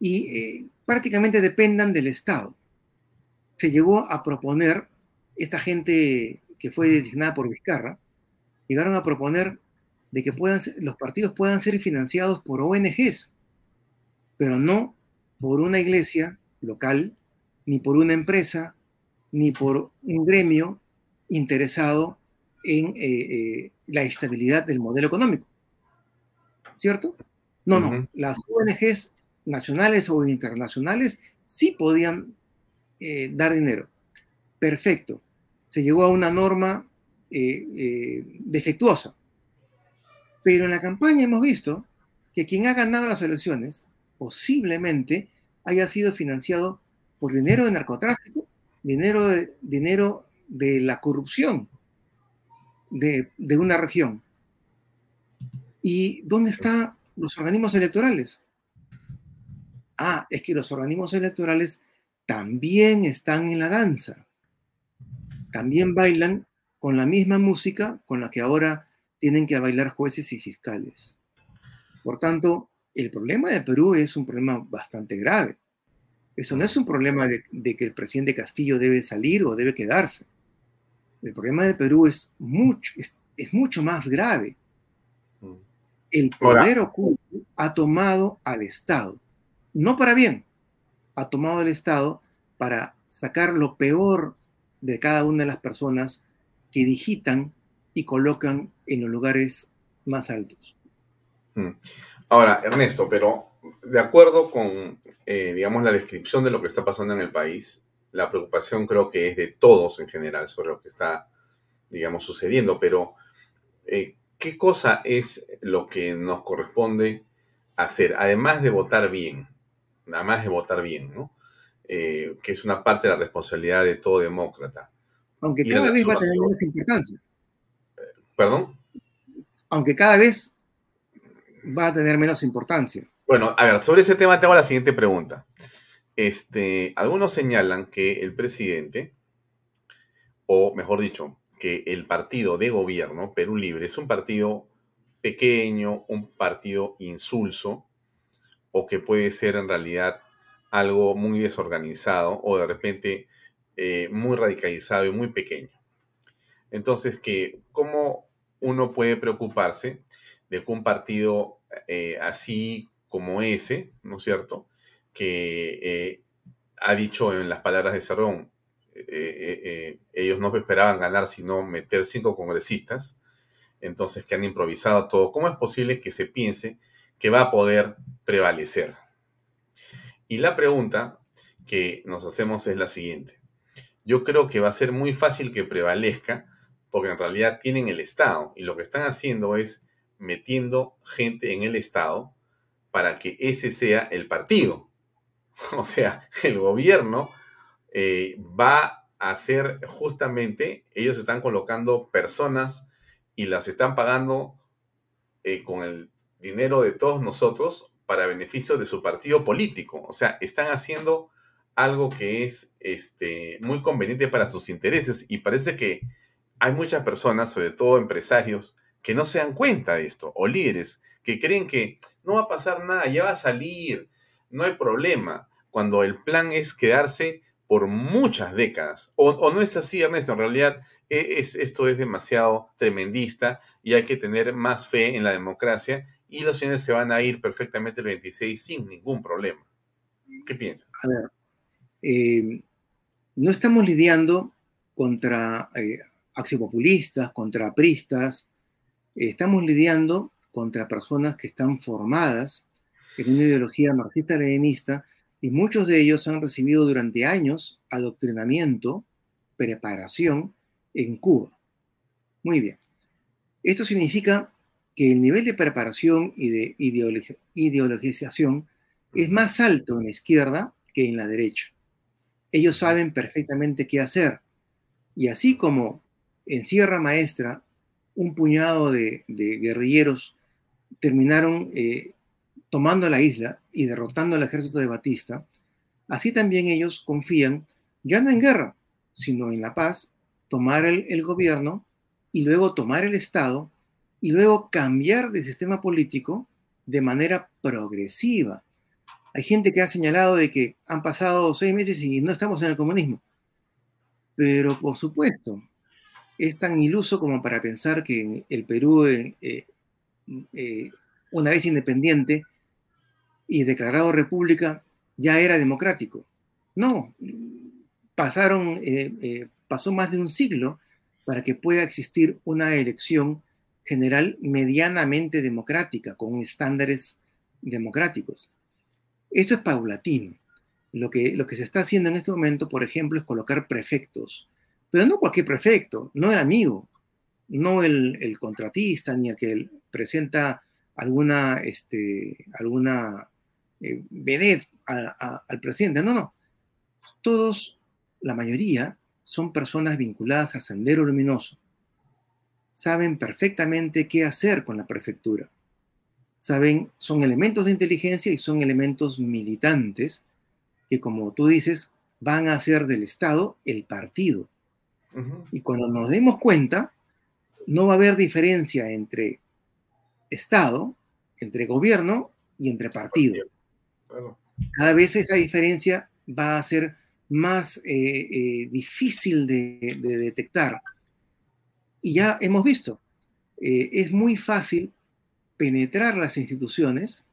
y eh, prácticamente dependan del Estado. Se llegó a proponer, esta gente que fue designada por Vizcarra, llegaron a proponer de que los partidos puedan ser financiados por ONGs, pero no por una iglesia local, ni por una empresa, ni por un gremio interesado en eh, eh, la estabilidad del modelo económico. ¿Cierto? No, no. Las ONGs nacionales o internacionales sí podían eh, dar dinero. Perfecto. Se llegó a una norma defectuosa. Pero en la campaña hemos visto que quien ha ganado las elecciones posiblemente haya sido financiado por dinero de narcotráfico, dinero de, dinero de la corrupción de, de una región. ¿Y dónde están los organismos electorales? Ah, es que los organismos electorales también están en la danza. También bailan con la misma música con la que ahora tienen que bailar jueces y fiscales. Por tanto, el problema de Perú es un problema bastante grave. Eso no es un problema de, de que el presidente Castillo debe salir o debe quedarse. El problema de Perú es mucho, es, es mucho más grave. El Ahora- poder oculto ha tomado al Estado, no para bien, ha tomado al Estado para sacar lo peor de cada una de las personas que digitan y colocan en los lugares más altos. Mm. Ahora, Ernesto, pero de acuerdo con, eh, digamos, la descripción de lo que está pasando en el país, la preocupación creo que es de todos en general sobre lo que está, digamos, sucediendo, pero eh, ¿qué cosa es lo que nos corresponde hacer? Además de votar bien, además de votar bien, ¿no? Eh, que es una parte de la responsabilidad de todo demócrata. Aunque Y cada vez va a tener menos importancia. ¿Perdón? Aunque cada vez va a tener menos importancia. Bueno, a ver, sobre ese tema tengo la siguiente pregunta. Este, algunos señalan que el presidente, o mejor dicho, que el partido de gobierno, Perú Libre, es un partido pequeño, un partido insulso, o que puede ser en realidad algo muy desorganizado, o de repente eh, muy radicalizado y muy pequeño. Entonces, que ¿cómo uno puede preocuparse de que un partido eh, así como ese, ¿no es cierto?, que eh, ha dicho en las palabras de Cerrón, eh, eh, eh, ellos no esperaban ganar sino meter cinco congresistas, entonces que han improvisado todo. ¿Cómo es posible que se piense que va a poder prevalecer? Y la pregunta que nos hacemos es la siguiente. Yo creo que va a ser muy fácil que prevalezca porque en realidad tienen el Estado y lo que están haciendo es metiendo gente en el Estado para que ese sea el partido. O sea, el gobierno eh, va a hacer justamente, ellos están colocando personas y las están pagando eh, con el dinero de todos nosotros para beneficio de su partido político. O sea, están haciendo algo que es este, muy conveniente para sus intereses y parece que hay muchas personas, sobre todo empresarios, que no se dan cuenta de esto, o líderes, que creen que no va a pasar nada, ya va a salir, no hay problema, cuando el plan es quedarse por muchas décadas. O, no es así, Ernesto, en realidad e- es, esto es demasiado tremendista y hay que tener más fe en la democracia y los señores se van a ir perfectamente el 26 sin ningún problema. ¿Qué piensas? A ver, eh, no estamos lidiando contra eh, axiopopulistas, contra apristas, estamos lidiando contra personas que están formadas en una ideología marxista-leninista y muchos de ellos han recibido durante años adoctrinamiento, preparación en Cuba. Muy bien. Esto significa que el nivel de preparación y de ideologi- ideologización es más alto en la izquierda que en la derecha. Ellos saben perfectamente qué hacer. Y así como en Sierra Maestra un puñado de guerrilleros terminaron eh, tomando la isla y derrotando al ejército de Batista, así también ellos confían ya no en guerra, sino en la paz, tomar el, gobierno y luego tomar el Estado y luego cambiar de sistema político de manera progresiva. Hay gente que ha señalado de que han pasado seis meses y no estamos en el comunismo. Pero por supuesto, es tan iluso como para pensar que el Perú, eh, eh, eh, una vez independiente y declarado república, ya era democrático. No, pasaron, pasó más de un siglo para que pueda existir una elección general medianamente democrática, con estándares democráticos. Esto es paulatino. Lo que, lo que se está haciendo en este momento, por ejemplo, es colocar prefectos pero no cualquier prefecto, no el amigo, no el, contratista, ni el que presenta alguna, este, alguna eh, vedette al presidente. No, no. Todos, la mayoría, son personas vinculadas al Sendero Luminoso. Saben perfectamente qué hacer con la prefectura. Saben, son elementos de inteligencia y son elementos militantes que, como tú dices, van a hacer del Estado el partido y cuando nos demos cuenta, no va a haber diferencia entre Estado, entre gobierno y entre partido. Cada vez esa diferencia va a ser más eh, eh, difícil de, detectar. Y ya hemos visto, eh, es muy fácil penetrar las instituciones,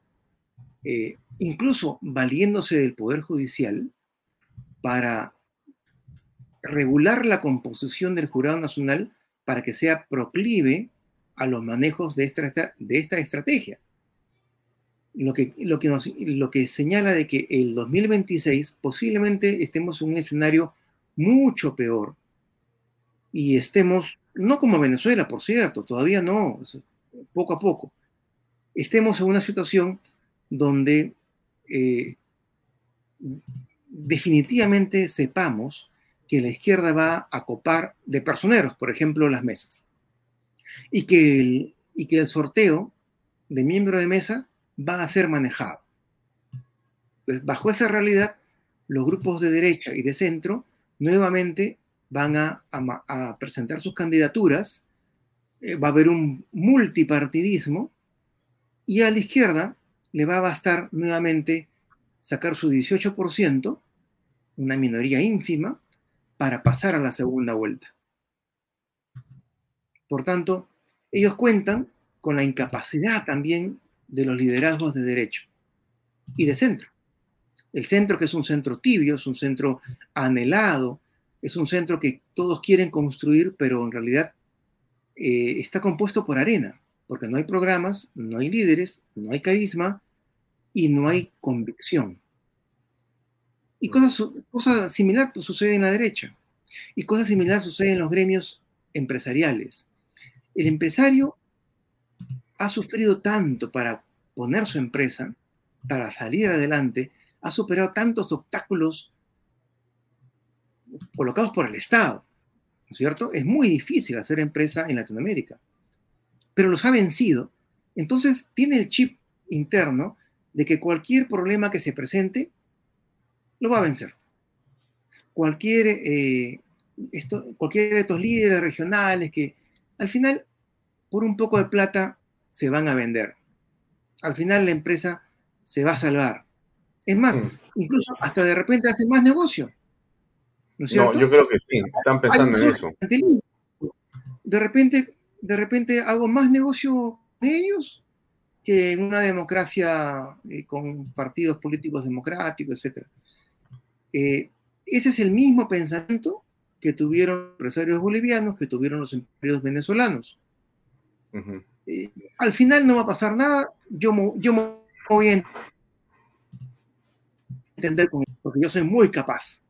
incluso valiéndose del Poder Judicial, para regular la composición del jurado nacional para que sea proclive a los manejos de esta, de esta estrategia. Lo que, lo, que lo que señala de que el 2026 posiblemente estemos en un escenario mucho peor y estemos, no como Venezuela, por cierto, todavía no, poco a poco, estemos en una situación donde eh, definitivamente sepamos que la izquierda va a copar de personeros, por ejemplo, las mesas. Y que el, y que el sorteo de miembro de mesa va a ser manejado. Pues bajo esa realidad, los grupos de derecha y de centro nuevamente van a, presentar sus candidaturas, eh, va a haber un multipartidismo y a la izquierda le va a bastar nuevamente sacar su 18%, una minoría ínfima, para pasar a la segunda vuelta. Por tanto, ellos cuentan con la incapacidad también de los liderazgos de derecho y de centro. El centro que es un centro tibio, es un centro anhelado, es un centro que todos quieren construir, pero en realidad eh, está compuesto por arena, porque no hay programas, no hay líderes, no hay carisma y no hay convicción. Y cosas, cosa similar sucede en la derecha. Y cosas similares suceden en los gremios empresariales. El empresario ha sufrido tanto para poner su empresa, para salir adelante, ha superado tantos obstáculos colocados por el Estado, ¿no es cierto? Es muy difícil hacer empresa en Latinoamérica, pero los ha vencido. Entonces tiene el chip interno de que cualquier problema que se presente, lo va a vencer. Cualquier, eh, de estos líderes regionales que al final, por un poco de plata, se van a vender. Al final la empresa se va a salvar. Es más, mm. incluso hasta de repente hacen más negocio. ¿No, yo creo que sí, están pensando en eso. De repente, de repente hago más negocio de ellos que en una democracia eh, con partidos políticos democráticos, etc. Eh, ese es el mismo pensamiento que tuvieron los empresarios bolivianos, que tuvieron los empresarios venezolanos. Eh, al final no va a pasar nada, yo, yo me voy a entender con porque yo soy muy capaz,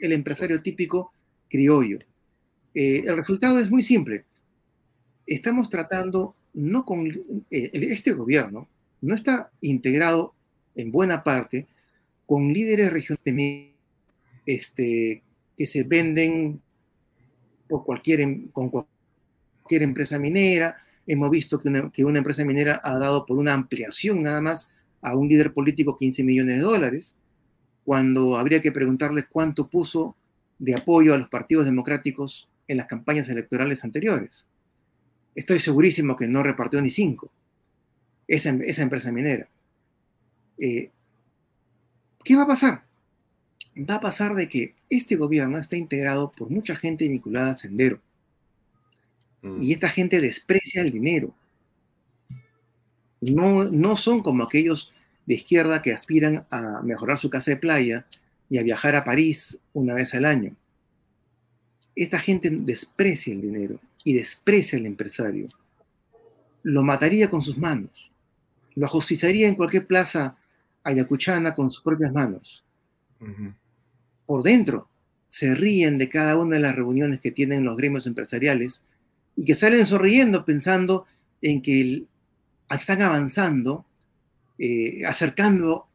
el empresario típico criollo. Eh, el resultado es muy simple. Estamos tratando, no con este gobierno, no está integrado en buena parte con líderes regionales este, que se venden por cualquier, em, con cualquier empresa minera. Hemos visto que una, que una empresa minera ha dado por una ampliación nada más a un líder político 15 millones de dólares, cuando habría que preguntarles cuánto puso de apoyo a los partidos democráticos en las campañas electorales anteriores. Estoy segurísimo que no repartió ni cinco esa, esa empresa minera. Eh, ¿Qué va a pasar? Va a pasar de que este gobierno está integrado por mucha gente vinculada a Sendero. Mm. Y esta gente desprecia el dinero. No, no son como aquellos de izquierda que aspiran a mejorar su casa de playa y a viajar a París una vez al año. Esta gente desprecia el dinero y desprecia al empresario. Lo mataría con sus manos. Lo ajusticiaría en cualquier plaza ayacuchana con sus propias manos. Ujú. Por dentro, se ríen de cada una de las reuniones que tienen los gremios empresariales y que salen sonriendo pensando en que están avanzando, eh, acercando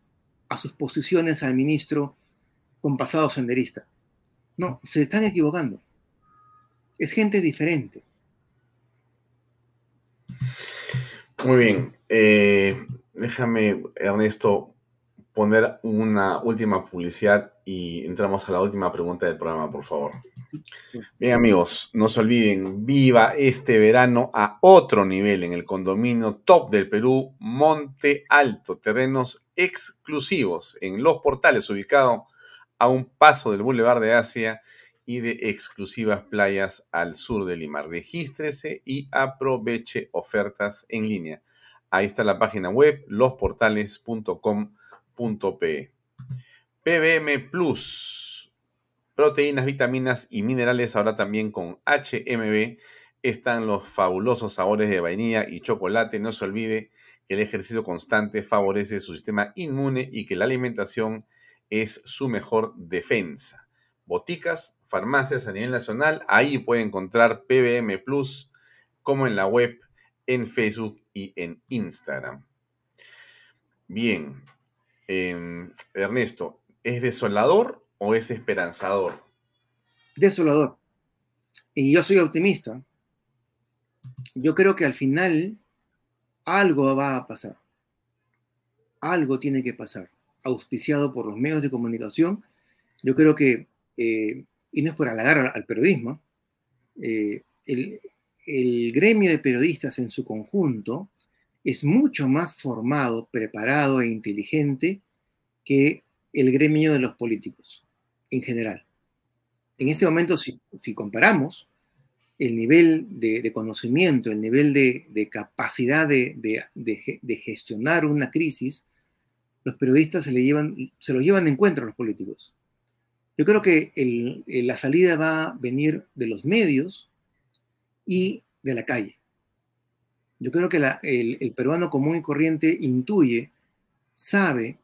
a sus posiciones al ministro con pasado senderista. No, se están equivocando. Es gente diferente. Muy bien. Eh, déjame, Ernesto, poner una última publicidad y entramos a la última pregunta del programa, por favor. Bien, amigos, no se olviden, viva este verano a otro nivel en el condominio top del Perú, Monte Alto, terrenos exclusivos en Los Portales, ubicado a un paso del Boulevard de Asia y de exclusivas playas al sur de Lima. Regístrese y aproveche ofertas en línea. Ahí está la página web PBM Plus, proteínas, vitaminas y minerales, ahora también con HMB. Están los fabulosos sabores de vainilla y chocolate. No se olvide que el ejercicio constante favorece su sistema inmune y que la alimentación es su mejor defensa. Boticas, farmacias a nivel nacional, ahí puede encontrar PBM Plus, como en la web, en Facebook y en Instagram. Bien, em, Ernesto, ¿es desolador o es esperanzador? Desolador. Y yo soy optimista. Yo creo que al final algo va a pasar. Algo tiene que pasar. Auspiciado por los medios de comunicación. Yo creo que, eh, y no es por halagar al, periodismo, eh, el, el gremio de periodistas en su conjunto es mucho más formado, preparado e inteligente que el gremio de los políticos en general. En este momento, si, si comparamos el nivel de, conocimiento, el nivel de, capacidad de, de, gestionar una crisis, los periodistas se, le llevan, se lo llevan en cuenta a los políticos. Yo creo que la salida va a venir de los medios y de la calle. Yo creo que el, peruano común y corriente intuye, sabe,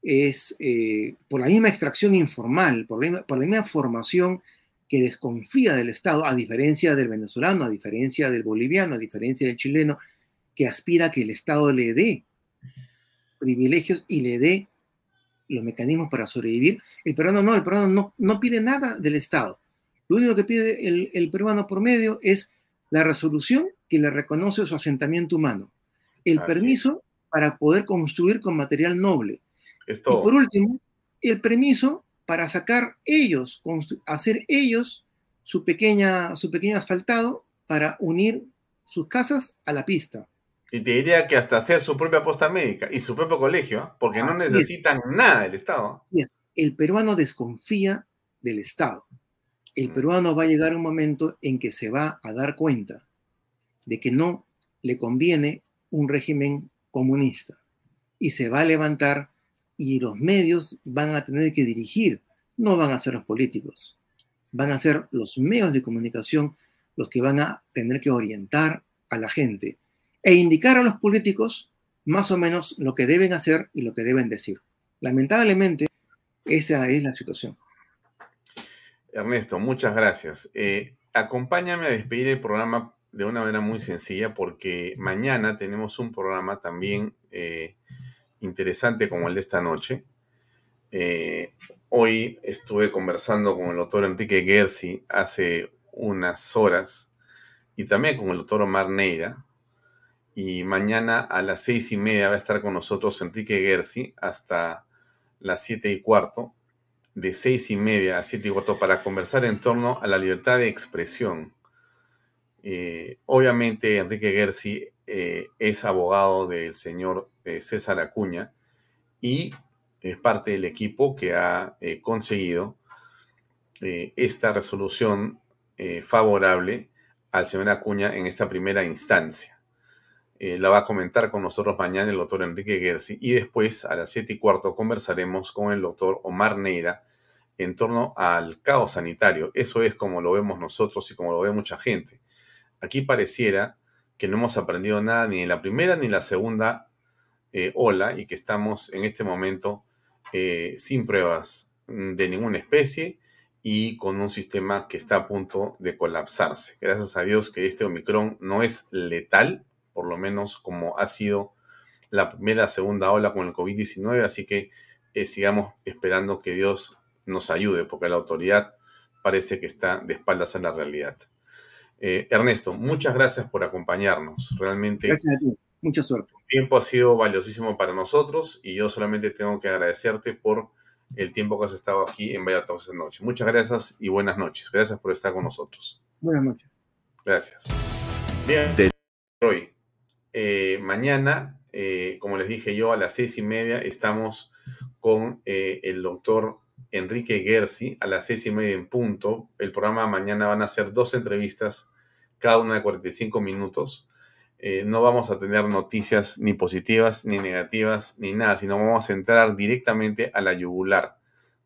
es eh, por la misma extracción informal, por la, la misma formación que desconfía del Estado, a diferencia del venezolano, a diferencia del boliviano, a diferencia del chileno, que aspira a que el Estado le dé privilegios y le dé los mecanismos para sobrevivir. El peruano no, el peruano no, no pide nada del Estado. Lo único que pide el, el peruano por medio es la resolución que le reconoce su asentamiento humano, el permiso para poder construir con material noble. Esto... Y por último, el permiso para sacar ellos, hacer ellos su, pequeña, su pequeño asfaltado para unir sus casas a la pista. Y te diría que hasta hacer su propia posta médica y su propio colegio, porque Así no necesitan es. nada del Estado. Es. El peruano desconfía del Estado. El peruano va a llegar un momento en que se va a dar cuenta de que no le conviene un régimen comunista y se va a levantar y los medios van a tener que dirigir, no van a ser los políticos, van a ser los medios de comunicación los que van a tener que orientar a la gente e indicar a los políticos más o menos lo que deben hacer y lo que deben decir. Lamentablemente, esa es la situación. Ernesto, muchas gracias. Eh, acompáñame a despedir el programa de una manera muy sencilla porque mañana tenemos un programa también eh, interesante como el de esta noche. Eh, hoy estuve conversando con el doctor Enrique Gersi hace unas horas y también con el doctor Omar Neira. Y mañana a las seis y media va a estar con nosotros Enrique Gersi hasta las siete y cuarto de seis y media a siete y cuarto para conversar en torno a la libertad de expresión. Eh, obviamente Enrique Gersi eh, es abogado del señor eh, César Acuña y es parte del equipo que ha conseguido esta resolución favorable al señor Acuña en esta primera instancia. La va a comentar con nosotros mañana el doctor Enrique Gersi y después a las siete y cuarto conversaremos con el doctor Omar Neira en torno al caos sanitario. Eso es como lo vemos nosotros y como lo ve mucha gente. Aquí pareciera que no hemos aprendido nada ni en la primera ni en la segunda eh, ola y que estamos en este momento eh, sin pruebas de ninguna especie y con un sistema que está a punto de colapsarse. Gracias a Dios que este Omicron no es letal, por lo menos como ha sido la primera, segunda ola con el COVID-19, así que eh, sigamos esperando que Dios nos ayude, porque la autoridad parece que está de espaldas a la realidad. Eh, Ernesto, muchas gracias por acompañarnos. Realmente. Gracias a ti. Mucha suerte. El tiempo ha sido valiosísimo para nosotros y yo solamente tengo que agradecerte por el tiempo que has estado aquí en Vaya esta noche. Muchas gracias y buenas noches. Gracias por estar con nosotros. Buenas noches. Gracias. Bien, de hoy. Eh, mañana, eh, como les dije yo, a las seis y media estamos con eh, el doctor Enrique Gersi a las seis y media en punto. El programa mañana van a ser dos entrevistas, cada una de 45 minutos. no vamos a tener noticias ni positivas ni negativas ni nada, sino vamos a entrar directamente a la yugular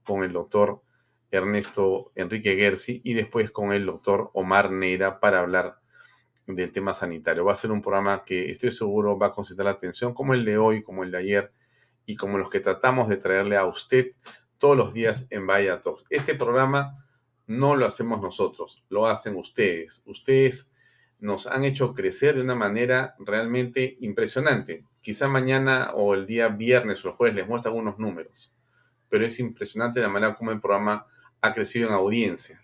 con el doctor Ernesto Enrique Gersi y después con el doctor Omar Neira para hablar del tema sanitario. Va a ser un programa que estoy seguro va a concentrar la atención como el de hoy, como el de ayer y como los que tratamos de traerle a usted todos los días en Vaya Talks. Este programa no lo hacemos nosotros, lo hacen ustedes. Ustedes nos han hecho crecer de una manera realmente impresionante. Quizá mañana o el día viernes o el jueves les muestro algunos números, pero es impresionante la manera como el programa ha crecido en audiencia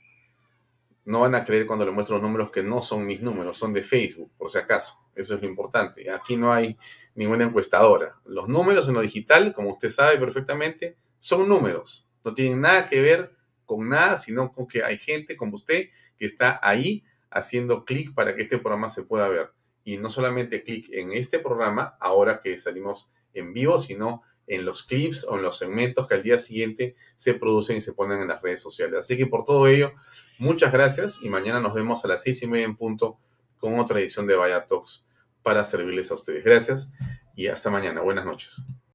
no van a creer cuando le muestro los números que no son mis números, son de Facebook, por si acaso. Eso es lo importante. Aquí no hay ninguna encuestadora. Los números en lo digital, como usted sabe perfectamente, son números. No tienen nada que ver con nada, sino con que hay gente como usted que está ahí haciendo clic para que este programa se pueda ver. Y no solamente clic en este programa, ahora que salimos en vivo, sino en los clips o en los segmentos que al día siguiente se producen y se ponen en las redes sociales. Así que por todo ello, muchas gracias y mañana nos vemos a las seis y media en punto con otra edición de Vaya Talks para servirles a ustedes. Gracias y hasta mañana. Buenas noches.